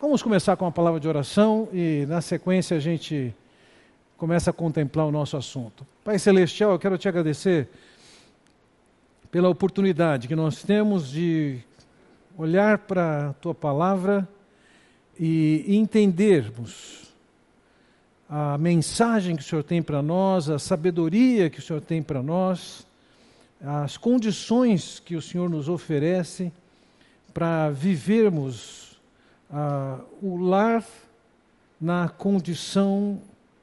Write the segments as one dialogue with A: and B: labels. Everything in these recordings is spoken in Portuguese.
A: Vamos começar com uma palavra de oração e, na sequência, a gente começa a contemplar o nosso assunto. Pai Celestial, eu quero te agradecer pela oportunidade que nós temos de olhar para a tua palavra e entendermos a mensagem que o Senhor tem para nós, a sabedoria que o Senhor tem para nós, as condições que o Senhor nos oferece para vivermos ah, o lar na condição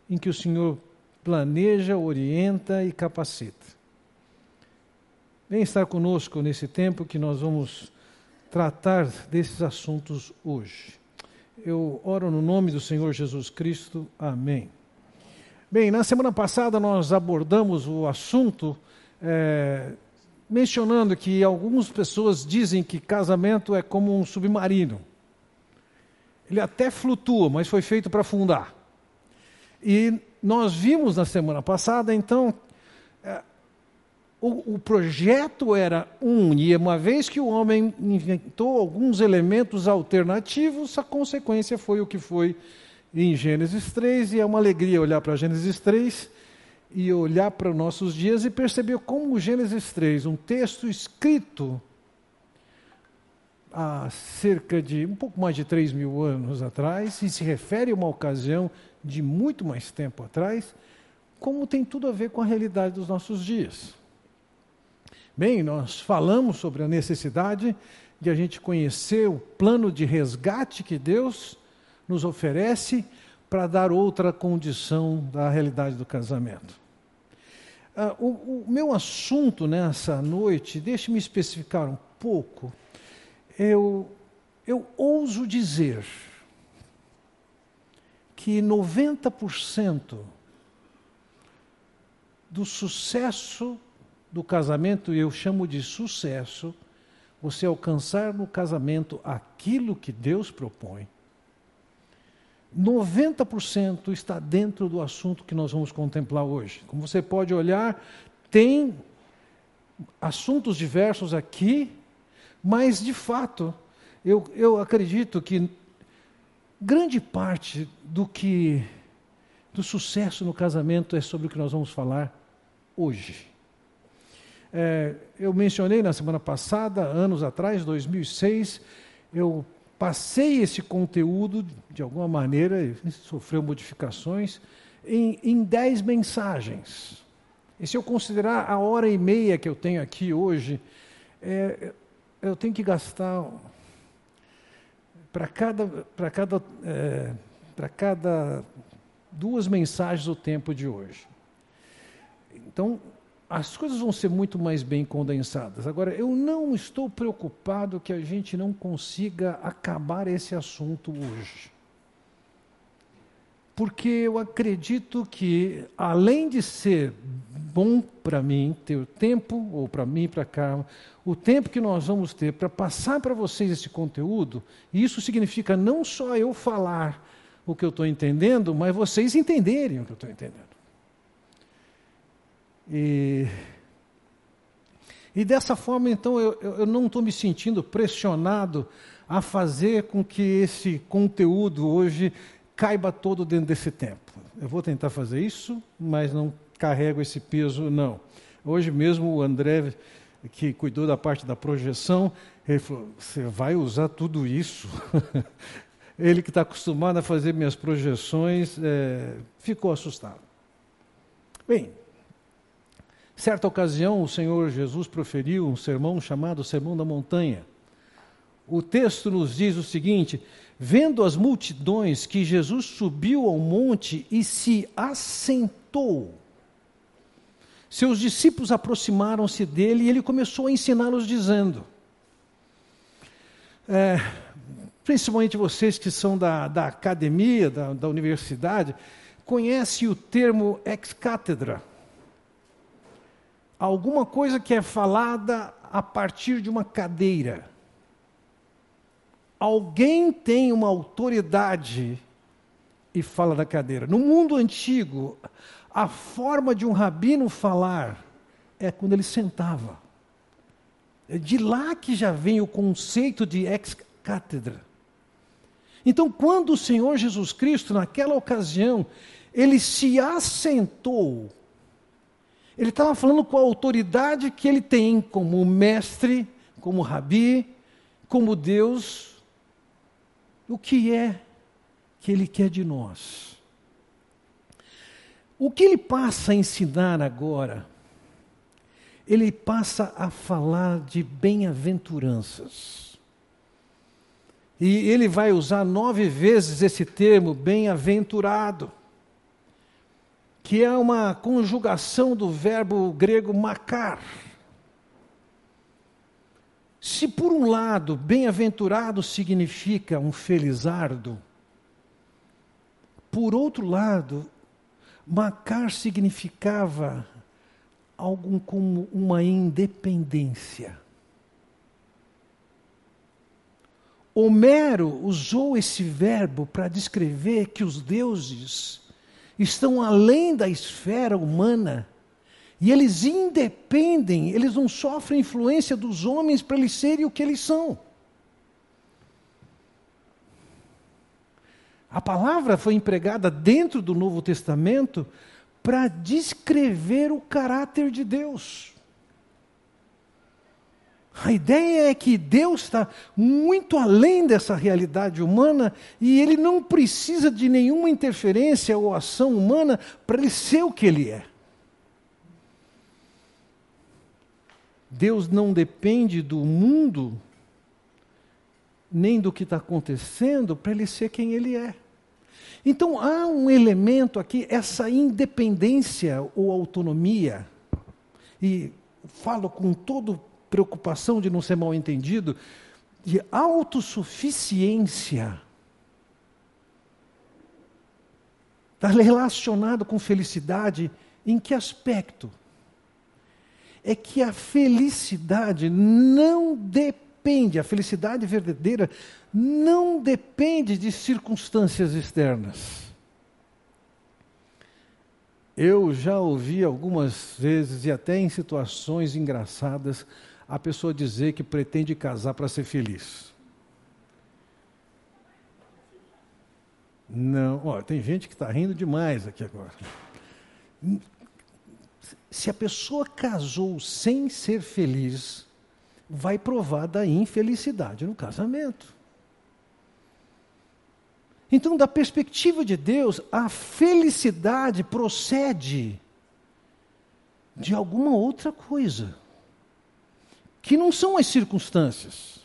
A: em que o Senhor planeja, orienta e capacita. Vem estar conosco nesse tempo que nós vamos tratar desses assuntos hoje. Eu oro no nome do Senhor Jesus Cristo. Amém. Bem, na semana passada nós abordamos o assunto é, mencionando que algumas pessoas dizem que casamento é como um submarino. Ele até flutua, mas foi feito para afundar. E nós vimos na semana passada, então, é, o, o, projeto era um, e uma vez que o homem inventou alguns elementos alternativos, a consequência foi o que foi em Gênesis 3, e é uma alegria olhar para Gênesis 3 e olhar para nossos dias e perceber como Gênesis 3, um texto escrito há cerca de um pouco mais de 3 mil anos atrás, e se refere a uma ocasião de muito mais tempo atrás, como tem tudo a ver com a realidade dos nossos dias. Bem, nós falamos sobre a necessidade de a gente conhecer o plano de resgate que Deus nos oferece para dar outra condição da realidade do casamento. Ah, o, o meu assunto nessa noite, deixe-me especificar um pouco eu, eu ouso dizer que 90% do sucesso do casamento, e eu chamo de sucesso, você alcançar no casamento aquilo que Deus propõe, 90% está dentro do assunto que nós vamos contemplar hoje. Como você pode olhar, tem assuntos diversos aqui mas, de fato, eu, eu acredito que grande parte do que do sucesso no casamento é sobre o que nós vamos falar hoje. É, eu mencionei na semana passada, anos atrás, 2006, eu passei esse conteúdo, de alguma maneira, sofreu modificações, em, em dez mensagens. E se eu considerar a hora e meia que eu tenho aqui hoje, é, eu tenho que gastar para cada, para cada, é, para cada duas mensagens o tempo de hoje. Então, as coisas vão ser muito mais bem condensadas. Agora, eu não estou preocupado que a gente não consiga acabar esse assunto hoje porque eu acredito que, além de ser bom para mim ter o tempo, ou para mim, para cá, o tempo que nós vamos ter para passar para vocês esse conteúdo, isso significa não só eu falar o que eu estou entendendo, mas vocês entenderem o que eu estou entendendo. E, e dessa forma, então, eu, eu não estou me sentindo pressionado a fazer com que esse conteúdo hoje caiba todo dentro desse tempo. Eu vou tentar fazer isso, mas não carrego esse peso, não. Hoje mesmo o André, que cuidou da parte da projeção, ele falou: Você vai usar tudo isso? ele que está acostumado a fazer minhas projeções, é, ficou assustado. Bem, certa ocasião o Senhor Jesus proferiu um sermão chamado Sermão da Montanha. O texto nos diz o seguinte: Vendo as multidões que Jesus subiu ao monte e se assentou, seus discípulos aproximaram-se dele e ele começou a ensiná-los, dizendo: é, principalmente vocês que são da, da academia, da, da universidade, conhecem o termo ex-cátedra. Alguma coisa que é falada a partir de uma cadeira alguém tem uma autoridade e fala da cadeira. No mundo antigo, a forma de um rabino falar é quando ele sentava. É de lá que já vem o conceito de ex-cátedra. Então, quando o Senhor Jesus Cristo, naquela ocasião, ele se assentou, ele estava falando com a autoridade que ele tem como mestre, como rabi, como Deus, o que é que ele quer de nós. O que ele passa a ensinar agora? Ele passa a falar de bem-aventuranças. E ele vai usar nove vezes esse termo, bem-aventurado, que é uma conjugação do verbo grego macar. Se por um lado, bem-aventurado significa um felizardo, por outro lado, macar significava algo como uma independência. Homero usou esse verbo para descrever que os deuses estão além da esfera humana e eles independem, eles não sofrem influência dos homens para eles serem o que eles são. A palavra foi empregada dentro do Novo Testamento para descrever o caráter de Deus. A ideia é que Deus está muito além dessa realidade humana e ele não precisa de nenhuma interferência ou ação humana para ele ser o que ele é. Deus não depende do mundo, nem do que está acontecendo, para ele ser quem ele é. Então há um elemento aqui, essa independência ou autonomia, e falo com toda preocupação de não ser mal entendido, de autossuficiência. Está relacionado com felicidade em que aspecto? É que a felicidade não depende, a felicidade verdadeira não depende de circunstâncias externas. Eu já ouvi algumas vezes, e até em situações engraçadas, a pessoa dizer que pretende casar para ser feliz. Não, ó, tem gente que está rindo demais aqui agora. Se a pessoa casou sem ser feliz, vai provar da infelicidade no casamento. Então, da perspectiva de Deus, a felicidade procede de alguma outra coisa, que não são as circunstâncias.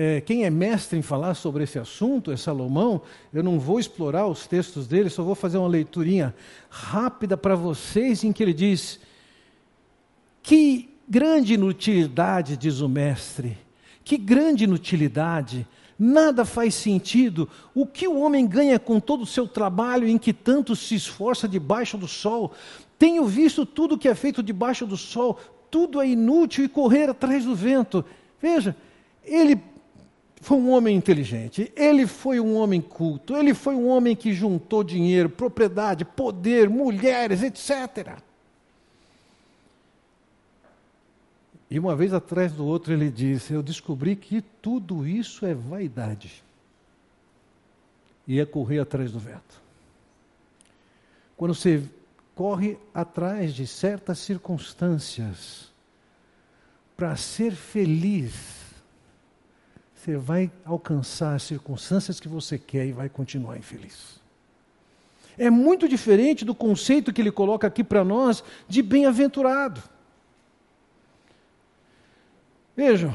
A: É, quem é mestre em falar sobre esse assunto é Salomão. Eu não vou explorar os textos dele, só vou fazer uma leiturinha rápida para vocês, em que ele diz: Que grande inutilidade, diz o mestre, que grande inutilidade Nada faz sentido. O que o homem ganha com todo o seu trabalho em que tanto se esforça debaixo do sol? Tenho visto tudo que é feito debaixo do sol, tudo é inútil e correr atrás do vento. Veja, ele foi um homem inteligente, ele foi um homem culto, ele foi um homem que juntou dinheiro, propriedade, poder, mulheres, etc. E uma vez atrás do outro ele disse: Eu descobri que tudo isso é vaidade. E é correr atrás do vento. Quando você corre atrás de certas circunstâncias para ser feliz, você vai alcançar as circunstâncias que você quer e vai continuar infeliz. É muito diferente do conceito que ele coloca aqui para nós de bem-aventurado. Vejam,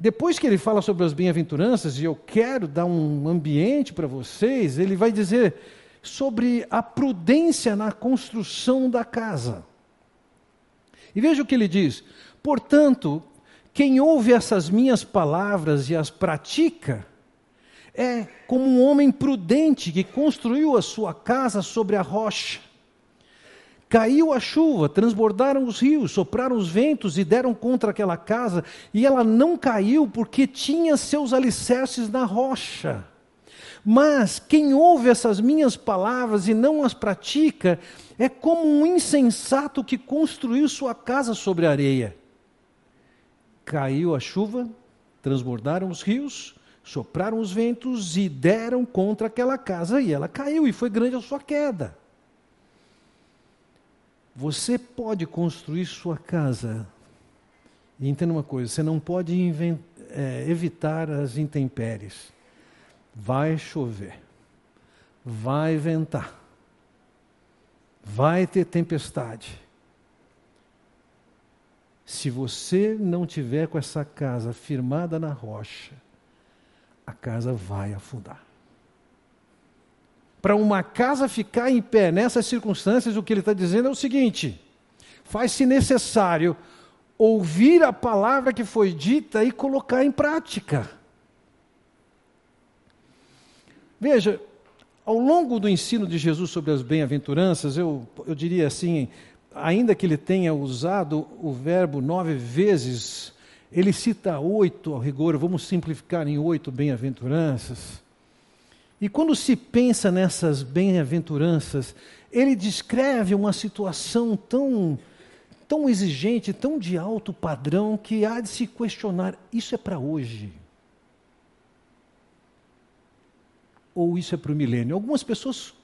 A: depois que ele fala sobre as bem-aventuranças, e eu quero dar um ambiente para vocês, ele vai dizer sobre a prudência na construção da casa. E veja o que ele diz: portanto, quem ouve essas minhas palavras e as pratica, é como um homem prudente que construiu a sua casa sobre a rocha. Caiu a chuva, transbordaram os rios, sopraram os ventos e deram contra aquela casa, e ela não caiu porque tinha seus alicerces na rocha. Mas quem ouve essas minhas palavras e não as pratica, é como um insensato que construiu sua casa sobre a areia. Caiu a chuva, transbordaram os rios, Sopraram os ventos e deram contra aquela casa, e ela caiu, e foi grande a sua queda. Você pode construir sua casa. E entenda uma coisa: você não pode é, evitar as intempéries. Vai chover, vai ventar, vai ter tempestade. Se você não tiver com essa casa firmada na rocha, a casa vai afundar. Para uma casa ficar em pé nessas circunstâncias, o que ele está dizendo é o seguinte: faz-se necessário ouvir a palavra que foi dita e colocar em prática. Veja, ao longo do ensino de Jesus sobre as bem-aventuranças, eu, eu diria assim, ainda que ele tenha usado o verbo nove vezes, ele cita oito ao rigor, vamos simplificar em oito bem-aventuranças. E quando se pensa nessas bem-aventuranças, ele descreve uma situação tão, tão exigente, tão de alto padrão, que há de se questionar: isso é para hoje? Ou isso é para o milênio? Algumas pessoas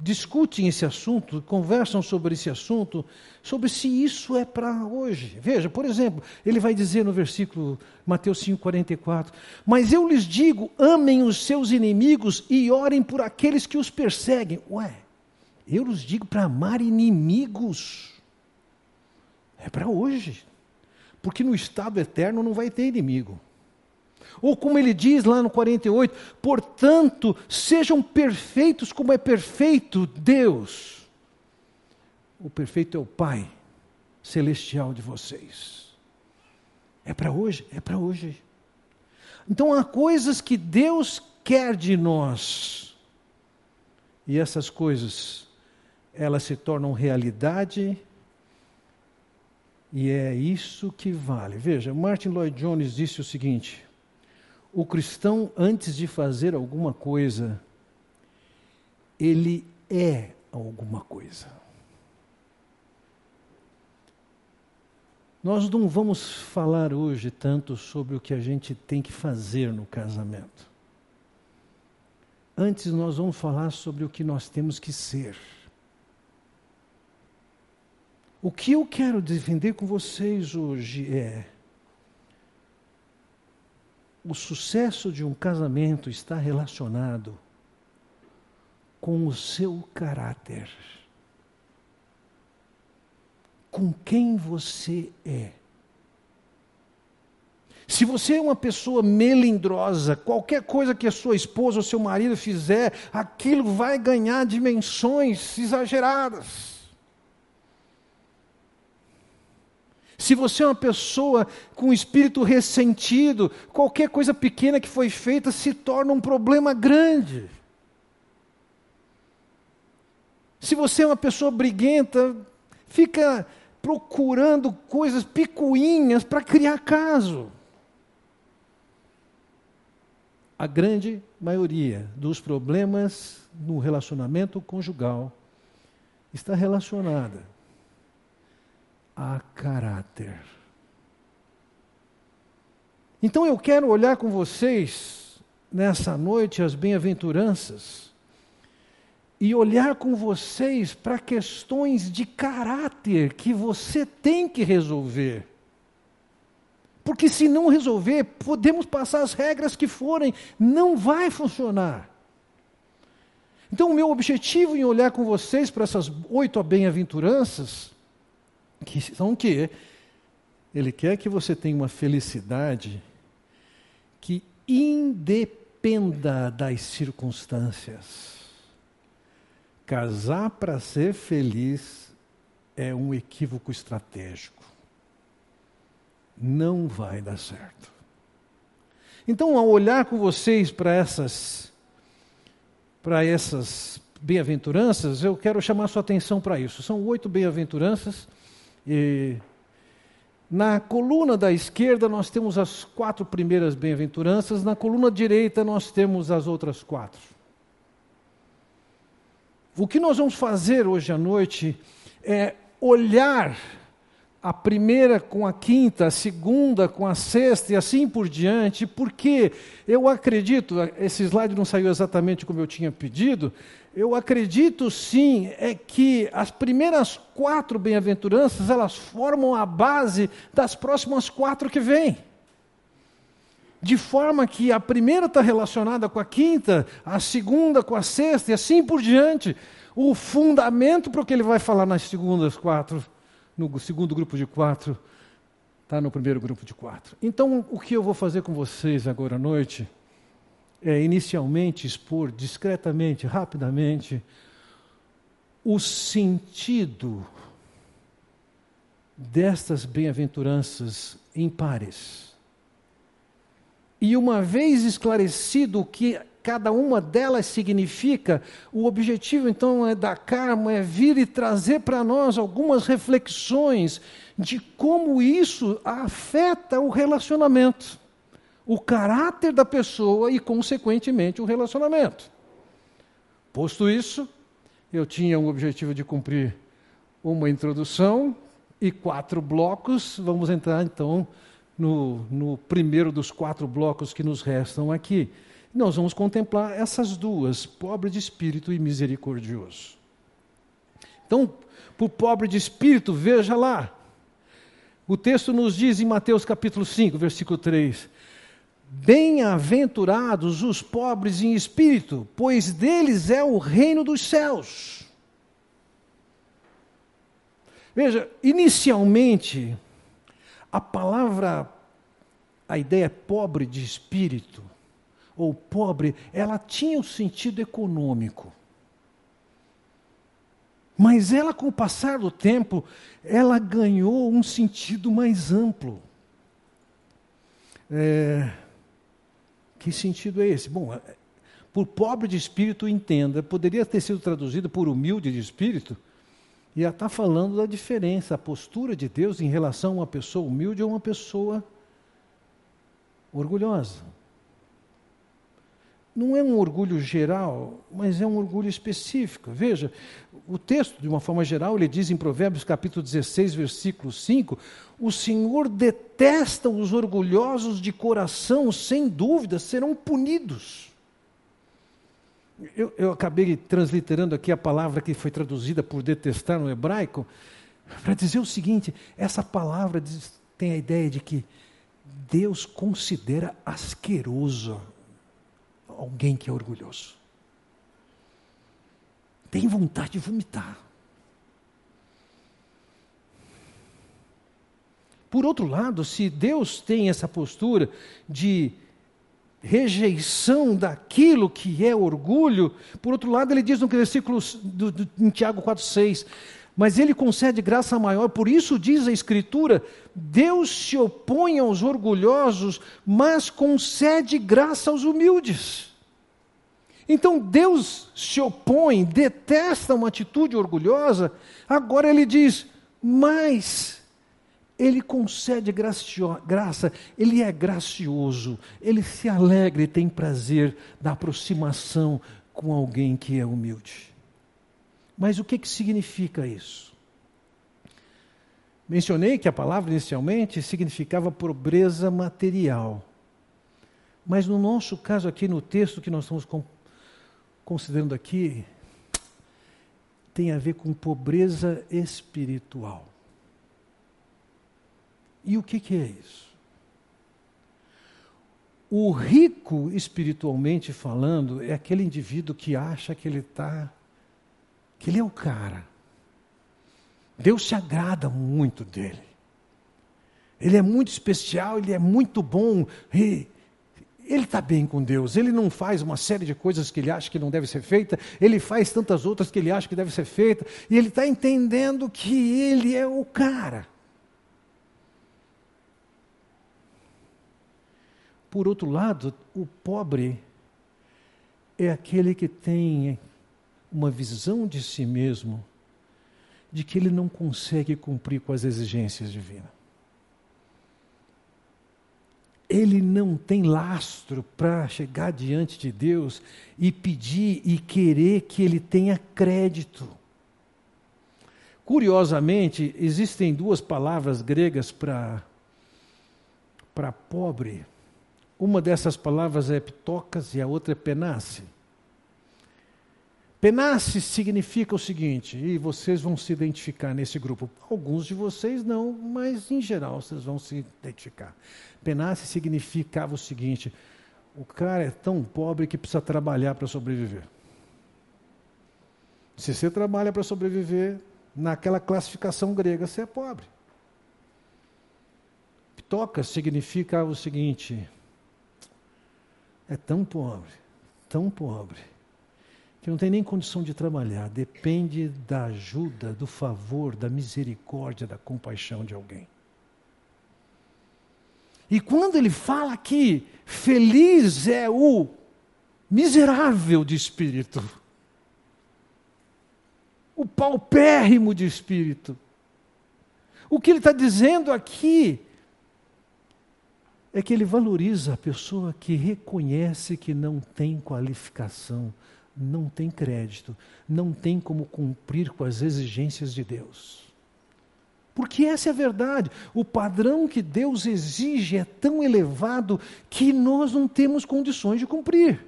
A: discutem esse assunto, conversam sobre esse assunto, sobre se isso é para hoje. Veja, por exemplo, ele vai dizer no versículo Mateus 5:44: "Mas eu lhes digo, amem os seus inimigos e orem por aqueles que os perseguem". Ué, eu lhes digo para amar inimigos. É para hoje. Porque no estado eterno não vai ter inimigo. Ou como ele diz lá no 48, portanto, sejam perfeitos como é perfeito Deus. O perfeito é o Pai celestial de vocês. É para hoje? É para hoje. Então há coisas que Deus quer de nós. E essas coisas, elas se tornam realidade e é isso que vale. Veja, Martin Lloyd Jones disse o seguinte: o cristão, antes de fazer alguma coisa, ele é alguma coisa. Nós não vamos falar hoje tanto sobre o que a gente tem que fazer no casamento. Antes, nós vamos falar sobre o que nós temos que ser. O que eu quero defender com vocês hoje é o sucesso de um casamento está relacionado com o seu caráter. Com quem você é. Se você é uma pessoa melindrosa, qualquer coisa que a sua esposa ou seu marido fizer, aquilo vai ganhar dimensões exageradas. Se você é uma pessoa com espírito ressentido, qualquer coisa pequena que foi feita se torna um problema grande. Se você é uma pessoa briguenta, fica procurando coisas picuinhas para criar caso. A grande maioria dos problemas no relacionamento conjugal está relacionada a caráter. Então eu quero olhar com vocês nessa noite as bem-aventuranças e olhar com vocês para questões de caráter que você tem que resolver. Porque se não resolver, podemos passar as regras que forem, não vai funcionar. Então, o meu objetivo em olhar com vocês para essas oito bem-aventuranças são o quê? Ele quer que você tenha uma felicidade que independa das circunstâncias. Casar para ser feliz é um equívoco estratégico. Não vai dar certo. Então, ao olhar com vocês para essas para essas bem-aventuranças, eu quero chamar sua atenção para isso. São oito bem-aventuranças e na coluna da esquerda nós temos as quatro primeiras bem-aventuranças, na coluna direita nós temos as outras quatro. O que nós vamos fazer hoje à noite é olhar a primeira com a quinta, a segunda com a sexta e assim por diante, porque eu acredito, esse slide não saiu exatamente como eu tinha pedido, eu acredito sim é que as primeiras quatro bem-aventuranças elas formam a base das próximas quatro que vêm. De forma que a primeira está relacionada com a quinta, a segunda com a sexta e assim por diante. O fundamento para o que ele vai falar nas segundas quatro no segundo grupo de quatro, está no primeiro grupo de quatro. Então, o que eu vou fazer com vocês agora à noite é, inicialmente, expor discretamente, rapidamente, o sentido destas bem-aventuranças impares. E uma vez esclarecido o que cada uma delas significa, o objetivo então é da karma é vir e trazer para nós algumas reflexões de como isso afeta o relacionamento, o caráter da pessoa e, consequentemente, o relacionamento. Posto isso, eu tinha um objetivo de cumprir uma introdução e quatro blocos. Vamos entrar então no, no primeiro dos quatro blocos que nos restam aqui nós vamos contemplar essas duas, pobre de espírito e misericordioso. Então, para o pobre de espírito, veja lá. O texto nos diz em Mateus capítulo 5, versículo 3: Bem-aventurados os pobres em espírito, pois deles é o reino dos céus. Veja, inicialmente, a palavra, a ideia é pobre de espírito, ou pobre, ela tinha um sentido econômico. Mas ela, com o passar do tempo, ela ganhou um sentido mais amplo. É, que sentido é esse? Bom, é, por pobre de espírito, entenda, poderia ter sido traduzido por humilde de espírito, e ela está falando da diferença, a postura de Deus em relação a uma pessoa humilde ou uma pessoa orgulhosa não é um orgulho geral, mas é um orgulho específico. Veja, o texto, de uma forma geral, ele diz em Provérbios capítulo 16, versículo 5: O Senhor detesta os orgulhosos de coração, sem dúvida serão punidos. Eu, eu acabei transliterando aqui a palavra que foi traduzida por detestar no hebraico, para dizer o seguinte: essa palavra diz, tem a ideia de que Deus considera asqueroso alguém que é orgulhoso. Tem vontade de vomitar. Por outro lado, se Deus tem essa postura de rejeição daquilo que é orgulho, por outro lado, ele diz no versículo do, do, em Tiago 4,6: Mas ele concede graça maior, por isso diz a Escritura: Deus se opõe aos orgulhosos, mas concede graça aos humildes. Então Deus se opõe, detesta uma atitude orgulhosa, agora ele diz, mas ele concede graça, ele é gracioso, ele se alegra e tem prazer da aproximação com alguém que é humilde. Mas o que, que significa isso? Mencionei que a palavra inicialmente significava pobreza material. Mas no nosso caso aqui no texto que nós estamos considerando aqui, tem a ver com pobreza espiritual. E o que, que é isso? O rico espiritualmente falando é aquele indivíduo que acha que ele está, que ele é o cara. Deus se agrada muito dele. Ele é muito especial, ele é muito bom. E ele está bem com Deus, ele não faz uma série de coisas que ele acha que não deve ser feita, ele faz tantas outras que ele acha que deve ser feita, e ele está entendendo que ele é o cara. Por outro lado, o pobre é aquele que tem uma visão de si mesmo de que ele não consegue cumprir com as exigências divinas ele não tem lastro para chegar diante de Deus e pedir e querer que ele tenha crédito. Curiosamente, existem duas palavras gregas para para pobre. Uma dessas palavras é ptocas e a outra é penace. Penace significa o seguinte, e vocês vão se identificar nesse grupo. Alguns de vocês não, mas em geral vocês vão se identificar. Penace significava o seguinte: o cara é tão pobre que precisa trabalhar para sobreviver. Se você trabalha para sobreviver, naquela classificação grega, você é pobre. Ptoca significa o seguinte: é tão pobre, tão pobre, que não tem nem condição de trabalhar, depende da ajuda, do favor, da misericórdia, da compaixão de alguém. E quando ele fala aqui, feliz é o miserável de espírito, o paupérrimo de espírito. O que ele está dizendo aqui é que ele valoriza a pessoa que reconhece que não tem qualificação, não tem crédito, não tem como cumprir com as exigências de Deus. Porque essa é a verdade. O padrão que Deus exige é tão elevado que nós não temos condições de cumprir.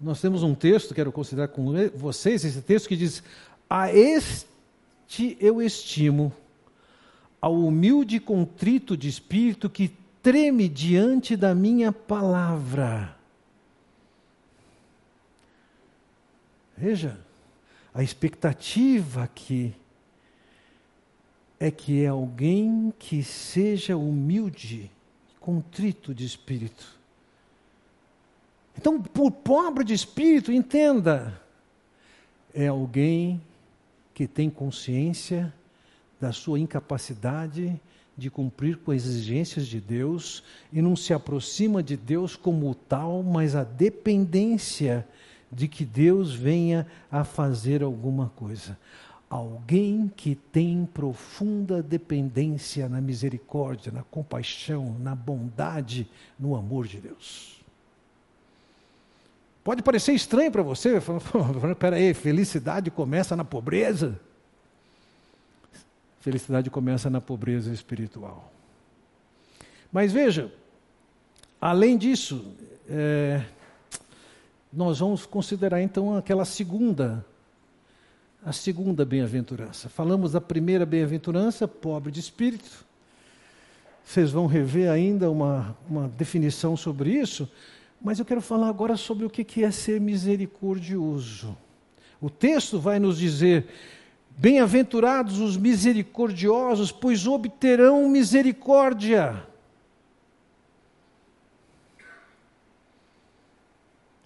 A: Nós temos um texto, quero considerar com vocês, esse texto que diz: A este eu estimo, ao humilde e contrito de espírito que treme diante da minha palavra. Veja, a expectativa aqui é que é alguém que seja humilde, contrito de espírito. Então, por pobre de espírito, entenda, é alguém que tem consciência da sua incapacidade de cumprir com as exigências de Deus e não se aproxima de Deus como tal, mas a dependência de que Deus venha a fazer alguma coisa. Alguém que tem profunda dependência na misericórdia, na compaixão, na bondade, no amor de Deus. Pode parecer estranho para você, falando, peraí, felicidade começa na pobreza? Felicidade começa na pobreza espiritual. Mas veja, além disso, é, nós vamos considerar então aquela segunda, a segunda bem-aventurança. Falamos da primeira bem-aventurança, pobre de espírito. Vocês vão rever ainda uma, uma definição sobre isso, mas eu quero falar agora sobre o que é ser misericordioso. O texto vai nos dizer: Bem-aventurados os misericordiosos, pois obterão misericórdia.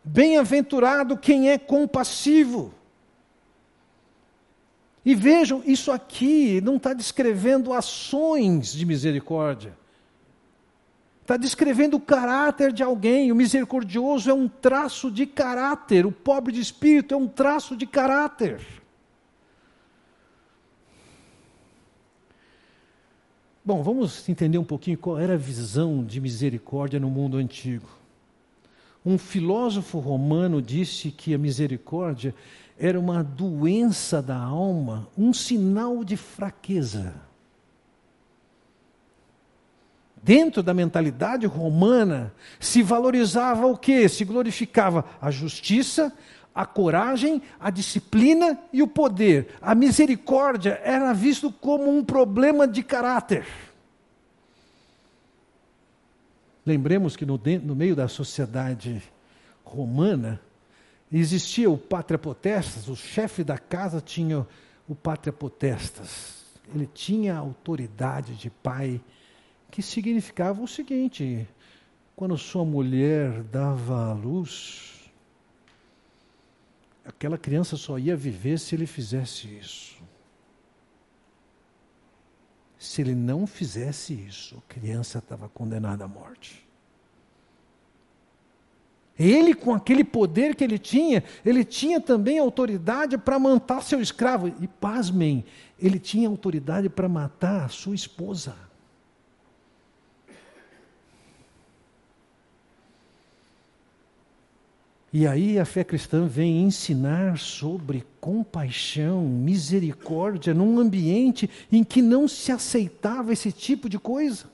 A: Bem-aventurado quem é compassivo. E vejam, isso aqui não está descrevendo ações de misericórdia. Está descrevendo o caráter de alguém. O misericordioso é um traço de caráter. O pobre de espírito é um traço de caráter. Bom, vamos entender um pouquinho qual era a visão de misericórdia no mundo antigo. Um filósofo romano disse que a misericórdia era uma doença da alma, um sinal de fraqueza. Dentro da mentalidade romana, se valorizava o que? Se glorificava a justiça, a coragem, a disciplina e o poder. A misericórdia era visto como um problema de caráter. Lembremos que no, no meio da sociedade romana existia o pátria potestas, o chefe da casa tinha o pátria potestas. Ele tinha a autoridade de pai, que significava o seguinte: quando sua mulher dava à luz, aquela criança só ia viver se ele fizesse isso. Se ele não fizesse isso, a criança estava condenada à morte. Ele, com aquele poder que ele tinha, ele tinha também autoridade para matar seu escravo. E pasmem, ele tinha autoridade para matar a sua esposa. E aí a fé cristã vem ensinar sobre compaixão, misericórdia, num ambiente em que não se aceitava esse tipo de coisa.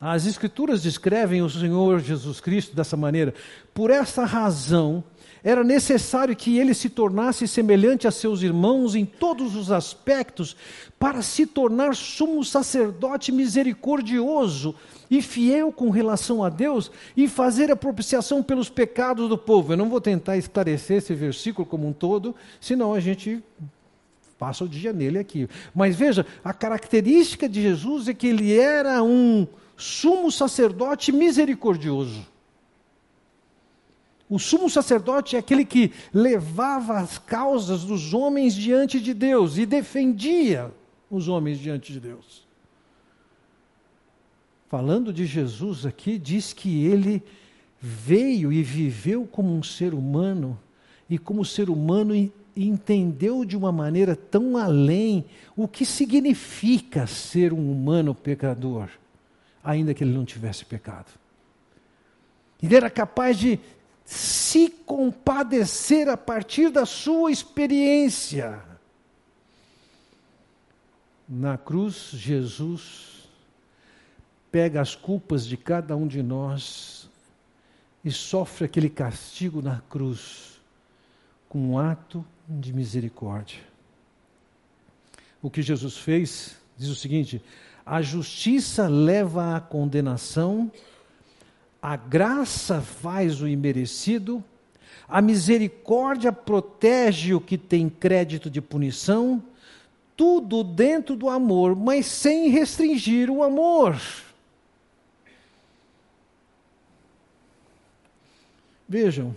A: As Escrituras descrevem o Senhor Jesus Cristo dessa maneira. Por essa razão, era necessário que ele se tornasse semelhante a seus irmãos em todos os aspectos, para se tornar sumo sacerdote misericordioso e fiel com relação a Deus e fazer a propiciação pelos pecados do povo. Eu não vou tentar esclarecer esse versículo como um todo, senão a gente passa o dia nele aqui. Mas veja, a característica de Jesus é que ele era um sumo sacerdote misericordioso. O sumo sacerdote é aquele que levava as causas dos homens diante de Deus e defendia os homens diante de Deus. Falando de Jesus aqui, diz que ele veio e viveu como um ser humano, e como ser humano entendeu de uma maneira tão além o que significa ser um humano pecador, ainda que ele não tivesse pecado. Ele era capaz de se compadecer a partir da sua experiência. Na cruz, Jesus pega as culpas de cada um de nós e sofre aquele castigo na cruz com um ato de misericórdia. O que Jesus fez diz o seguinte: a justiça leva à condenação a graça faz o imerecido, a misericórdia protege o que tem crédito de punição, tudo dentro do amor, mas sem restringir o amor. Vejam,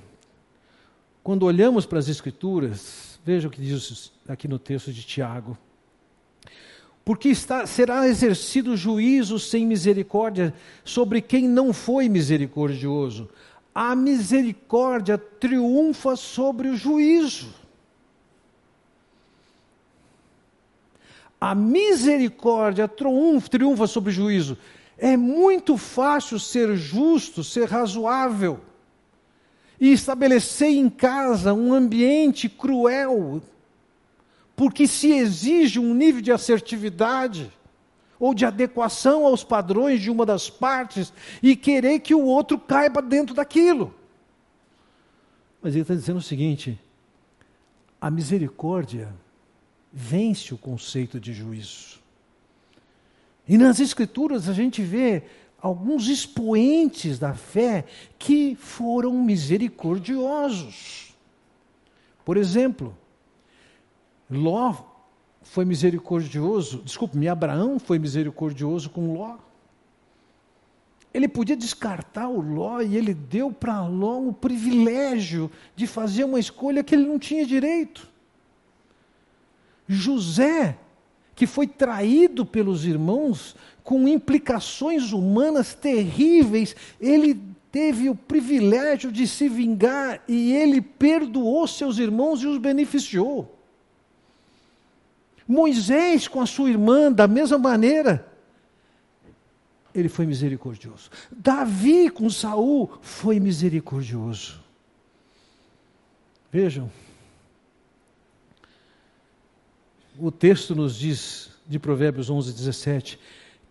A: quando olhamos para as Escrituras, vejam o que diz aqui no texto de Tiago porque está, será exercido juízo sem misericórdia sobre quem não foi misericordioso. A misericórdia triunfa sobre o juízo. A misericórdia triunfa, triunfa sobre o juízo. É muito fácil ser justo, ser razoável e estabelecer em casa um ambiente cruel, porque se exige um nível de assertividade ou de adequação aos padrões de uma das partes e querer que o outro caiba dentro daquilo. Mas ele está dizendo o seguinte: a misericórdia vence o conceito de juízo. E nas Escrituras a gente vê alguns expoentes da fé que foram misericordiosos. Por exemplo, Ló foi misericordioso, desculpe-me, Abraão foi misericordioso com Ló. Ele podia descartar o Ló e ele deu para Ló o privilégio de fazer uma escolha que ele não tinha direito. José, que foi traído pelos irmãos com implicações humanas terríveis, ele teve o privilégio de se vingar e ele perdoou seus irmãos e os beneficiou. Moisés com a sua irmã, da mesma maneira, ele foi misericordioso. Davi com Saul foi misericordioso. Vejam, o texto nos diz, de Provérbios 11, 17: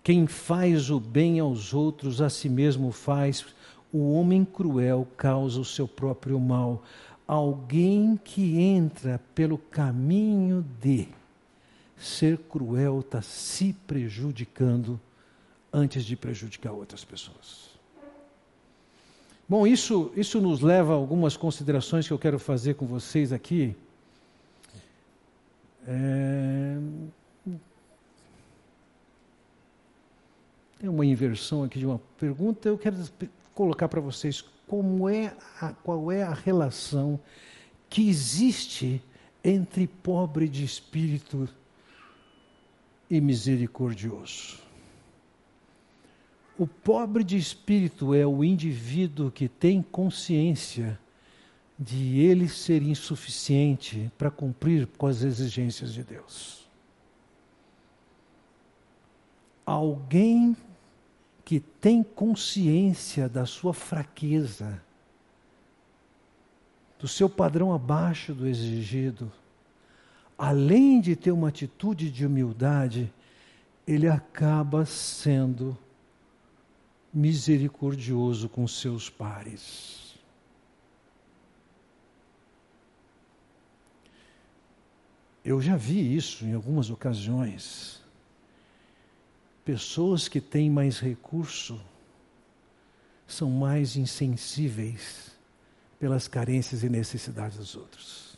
A: Quem faz o bem aos outros, a si mesmo faz, o homem cruel causa o seu próprio mal. Alguém que entra pelo caminho de ser cruel está se prejudicando antes de prejudicar outras pessoas. Bom, isso, isso nos leva a algumas considerações que eu quero fazer com vocês aqui. É... Tem uma inversão aqui de uma pergunta. Eu quero colocar para vocês como é a, qual é a relação que existe entre pobre de espírito e misericordioso. O pobre de espírito é o indivíduo que tem consciência de ele ser insuficiente para cumprir com as exigências de Deus. Alguém que tem consciência da sua fraqueza, do seu padrão abaixo do exigido, além de ter uma atitude de humildade, ele acaba sendo misericordioso com seus pares. Eu já vi isso em algumas ocasiões. Pessoas que têm mais recurso são mais insensíveis pelas carências e necessidades dos outros.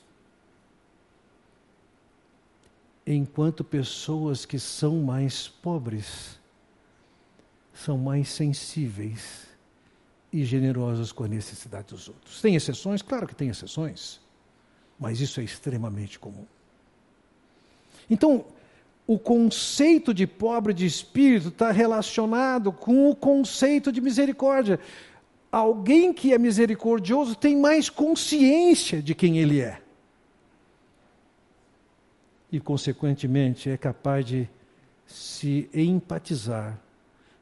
A: Enquanto pessoas que são mais pobres são mais sensíveis e generosas com a necessidade dos outros. Tem exceções? Claro que tem exceções, mas isso é extremamente comum. Então, o conceito de pobre de espírito está relacionado com o conceito de misericórdia. Alguém que é misericordioso tem mais consciência de quem ele é e, consequentemente, é capaz de se empatizar,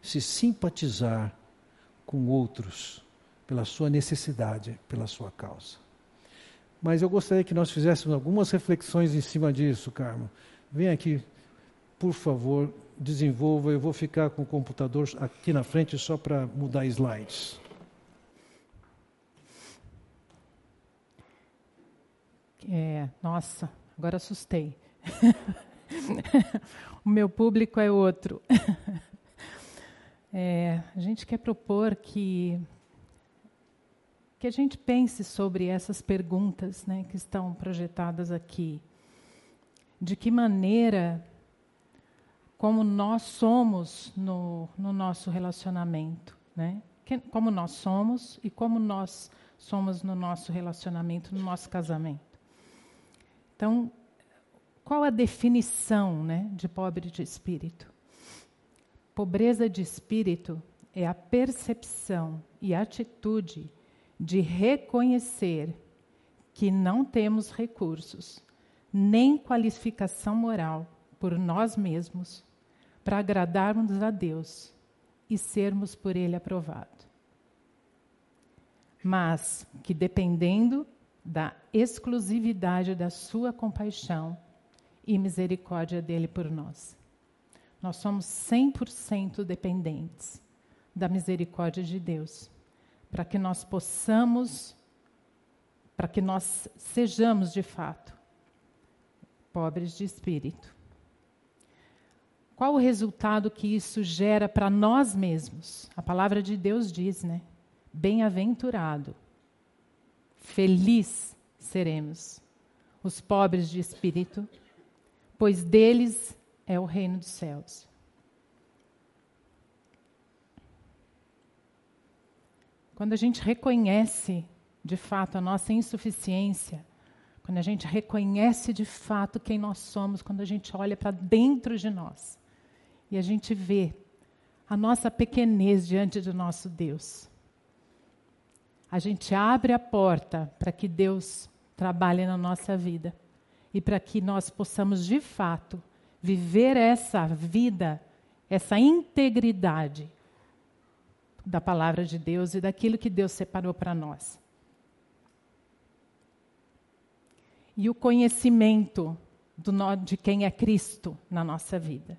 A: se simpatizar com outros pela sua necessidade, pela sua causa. Mas eu gostaria que nós fizéssemos algumas reflexões em cima disso, Carmo. Vem aqui, por favor, desenvolva. Eu vou ficar com o computador aqui na frente só para mudar slides.
B: É, nossa, agora assustei. o meu público é outro. É, a gente quer propor que que a gente pense sobre essas perguntas né, que estão projetadas aqui. De que maneira, como nós somos no, no nosso relacionamento, né? Como nós somos e como nós somos no nosso relacionamento, no nosso casamento. Então, qual a definição né, de pobre de espírito? Pobreza de espírito é a percepção e atitude de reconhecer que não temos recursos, nem qualificação moral por nós mesmos para agradarmos a Deus e sermos por Ele aprovados. Mas que dependendo da exclusividade da Sua compaixão, e misericórdia dele por nós. Nós somos 100% dependentes da misericórdia de Deus, para que nós possamos, para que nós sejamos de fato pobres de espírito. Qual o resultado que isso gera para nós mesmos? A palavra de Deus diz, né? Bem-aventurado, feliz seremos os pobres de espírito, pois deles é o reino dos céus. Quando a gente reconhece de fato a nossa insuficiência, quando a gente reconhece de fato quem nós somos, quando a gente olha para dentro de nós e a gente vê a nossa pequenez diante do nosso Deus, a gente abre a porta para que Deus trabalhe na nossa vida e para que nós possamos de fato viver essa vida, essa integridade da palavra de Deus e daquilo que Deus separou para nós. E o conhecimento do, de quem é Cristo na nossa vida.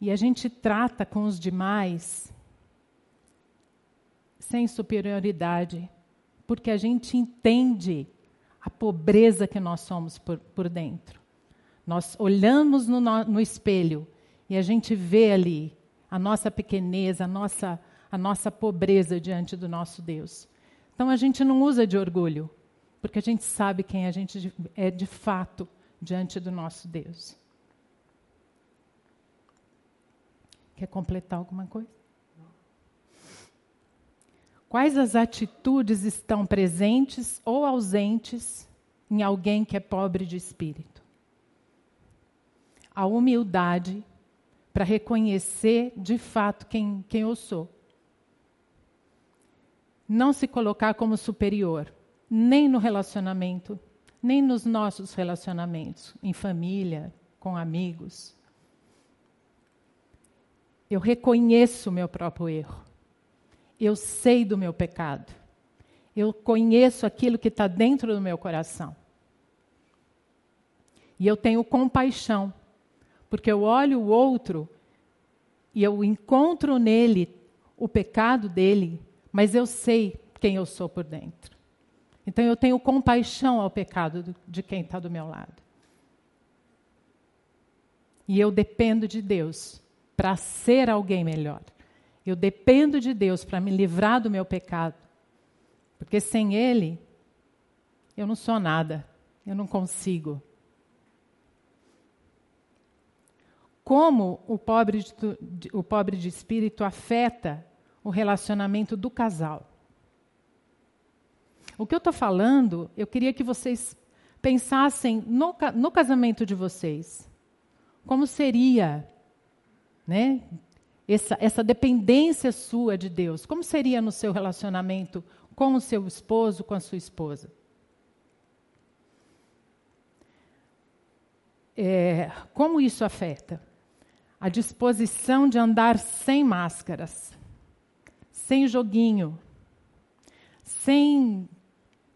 B: E a gente trata com os demais sem superioridade, porque a gente entende a pobreza que nós somos por, por dentro. Nós olhamos no, no espelho e a gente vê ali a nossa pequenez, a nossa, a nossa pobreza diante do nosso Deus. Então a gente não usa de orgulho, porque a gente sabe quem a gente é de fato diante do nosso Deus. Quer completar alguma coisa? Quais as atitudes estão presentes ou ausentes em alguém que é pobre de espírito? A humildade para reconhecer de fato quem, quem eu sou. Não se colocar como superior, nem no relacionamento, nem nos nossos relacionamentos, em família, com amigos. Eu reconheço o meu próprio erro. Eu sei do meu pecado. Eu conheço aquilo que está dentro do meu coração. E eu tenho compaixão, porque eu olho o outro e eu encontro nele o pecado dele, mas eu sei quem eu sou por dentro. Então eu tenho compaixão ao pecado de quem está do meu lado. E eu dependo de Deus para ser alguém melhor. Eu dependo de Deus para me livrar do meu pecado. Porque sem Ele, eu não sou nada. Eu não consigo. Como o pobre de, o pobre de espírito afeta o relacionamento do casal. O que eu estou falando, eu queria que vocês pensassem no, no casamento de vocês. Como seria né, essa, essa dependência sua de Deus? Como seria no seu relacionamento com o seu esposo, com a sua esposa? É, como isso afeta? A disposição de andar sem máscaras, sem joguinho, sem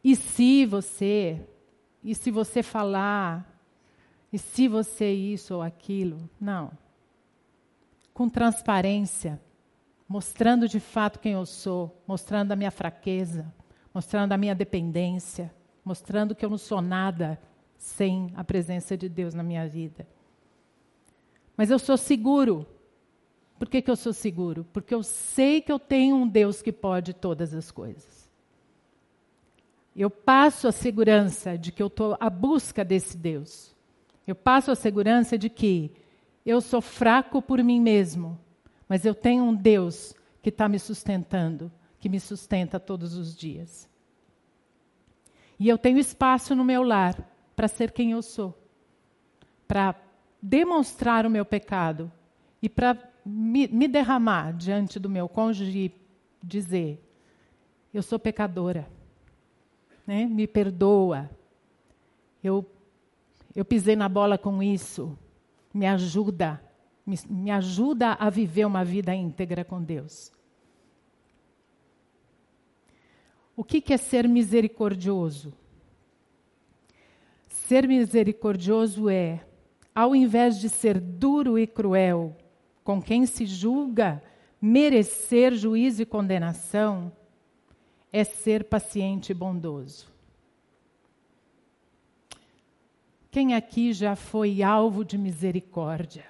B: e se você, e se você falar, e se você isso ou aquilo. Não com transparência, mostrando de fato quem eu sou, mostrando a minha fraqueza, mostrando a minha dependência, mostrando que eu não sou nada sem a presença de Deus na minha vida. Mas eu sou seguro. Por que, que eu sou seguro? Porque eu sei que eu tenho um Deus que pode todas as coisas. Eu passo a segurança de que eu estou à busca desse Deus. Eu passo a segurança de que eu sou fraco por mim mesmo, mas eu tenho um Deus que está me sustentando, que me sustenta todos os dias. E eu tenho espaço no meu lar para ser quem eu sou, para demonstrar o meu pecado e para me, me, derramar diante do meu cônjuge e dizer: Eu sou pecadora, né? me perdoa, eu, eu pisei na bola com isso, me ajuda, me, me ajuda a viver uma vida íntegra com Deus. O que, que é ser misericordioso? Ser misericordioso é, ao invés de ser duro e cruel com quem se julga merecer juízo e condenação, é ser paciente e bondoso. Quem aqui já foi alvo de misericórdia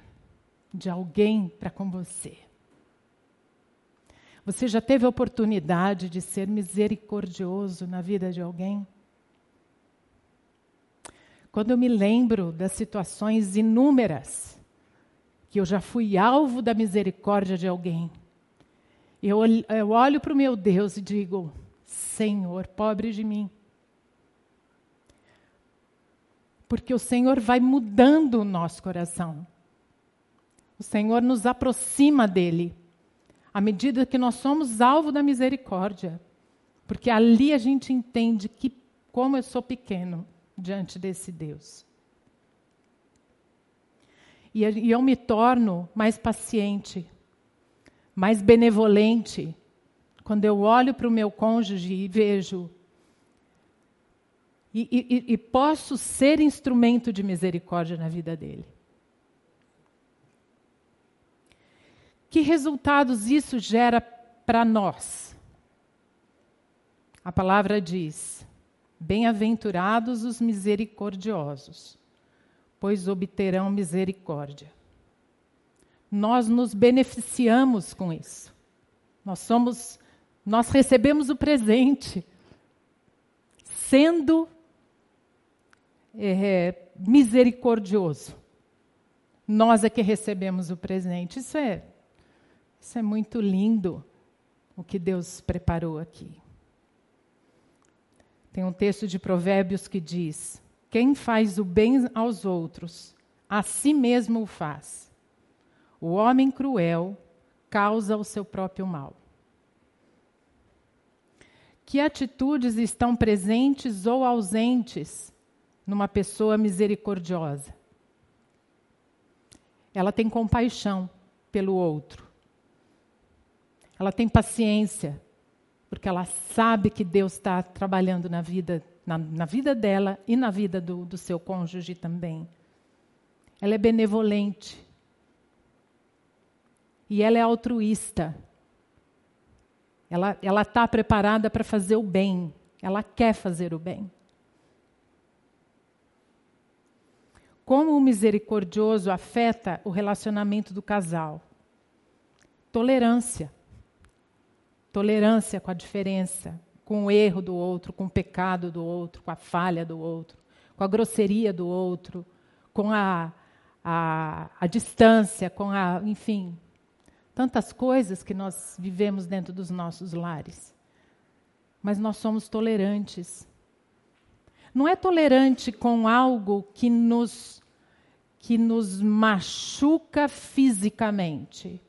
B: de alguém para com você? Você já teve a oportunidade de ser misericordioso na vida de alguém? Quando eu me lembro das situações inúmeras que eu já fui alvo da misericórdia de alguém, eu, olho para o meu Deus e digo: Senhor, pobre de mim. Porque o Senhor vai mudando o nosso coração. O Senhor nos aproxima dele, à medida que nós somos alvo da misericórdia, porque ali a gente entende que como eu sou pequeno diante desse Deus. E, e eu me torno mais paciente, mais benevolente, quando eu olho para o meu cônjuge e vejo e, e, e posso ser instrumento de misericórdia na vida dele. Que resultados isso gera para nós? A palavra diz: Bem-aventurados os misericordiosos, pois obterão misericórdia. Nós nos beneficiamos com isso. Nós somos, nós recebemos o presente, sendo é, misericordioso. Nós é que recebemos o presente. Isso é, isso é muito lindo, o que Deus preparou aqui. Tem um texto de Provérbios que diz: Quem faz o bem aos outros, a si mesmo o faz. O homem cruel causa o seu próprio mal. Que atitudes estão presentes ou ausentes numa pessoa misericordiosa. Ela tem compaixão pelo outro, ela tem paciência, porque ela sabe que Deus está trabalhando na vida, na, na, vida dela e na vida do, do seu cônjuge também. Ela é benevolente. E ela é altruísta. Ela está preparada para fazer o bem. Ela quer fazer o bem. Como o misericordioso afeta o relacionamento do casal? Tolerância. Tolerância com a diferença, com o erro do outro, com o pecado do outro, com a falha do outro, com a grosseria do outro, com a, a, a distância, com a. enfim, tantas coisas que nós vivemos dentro dos nossos lares. Mas nós somos tolerantes. Não é tolerante com algo que nos que nos machuca fisicamente.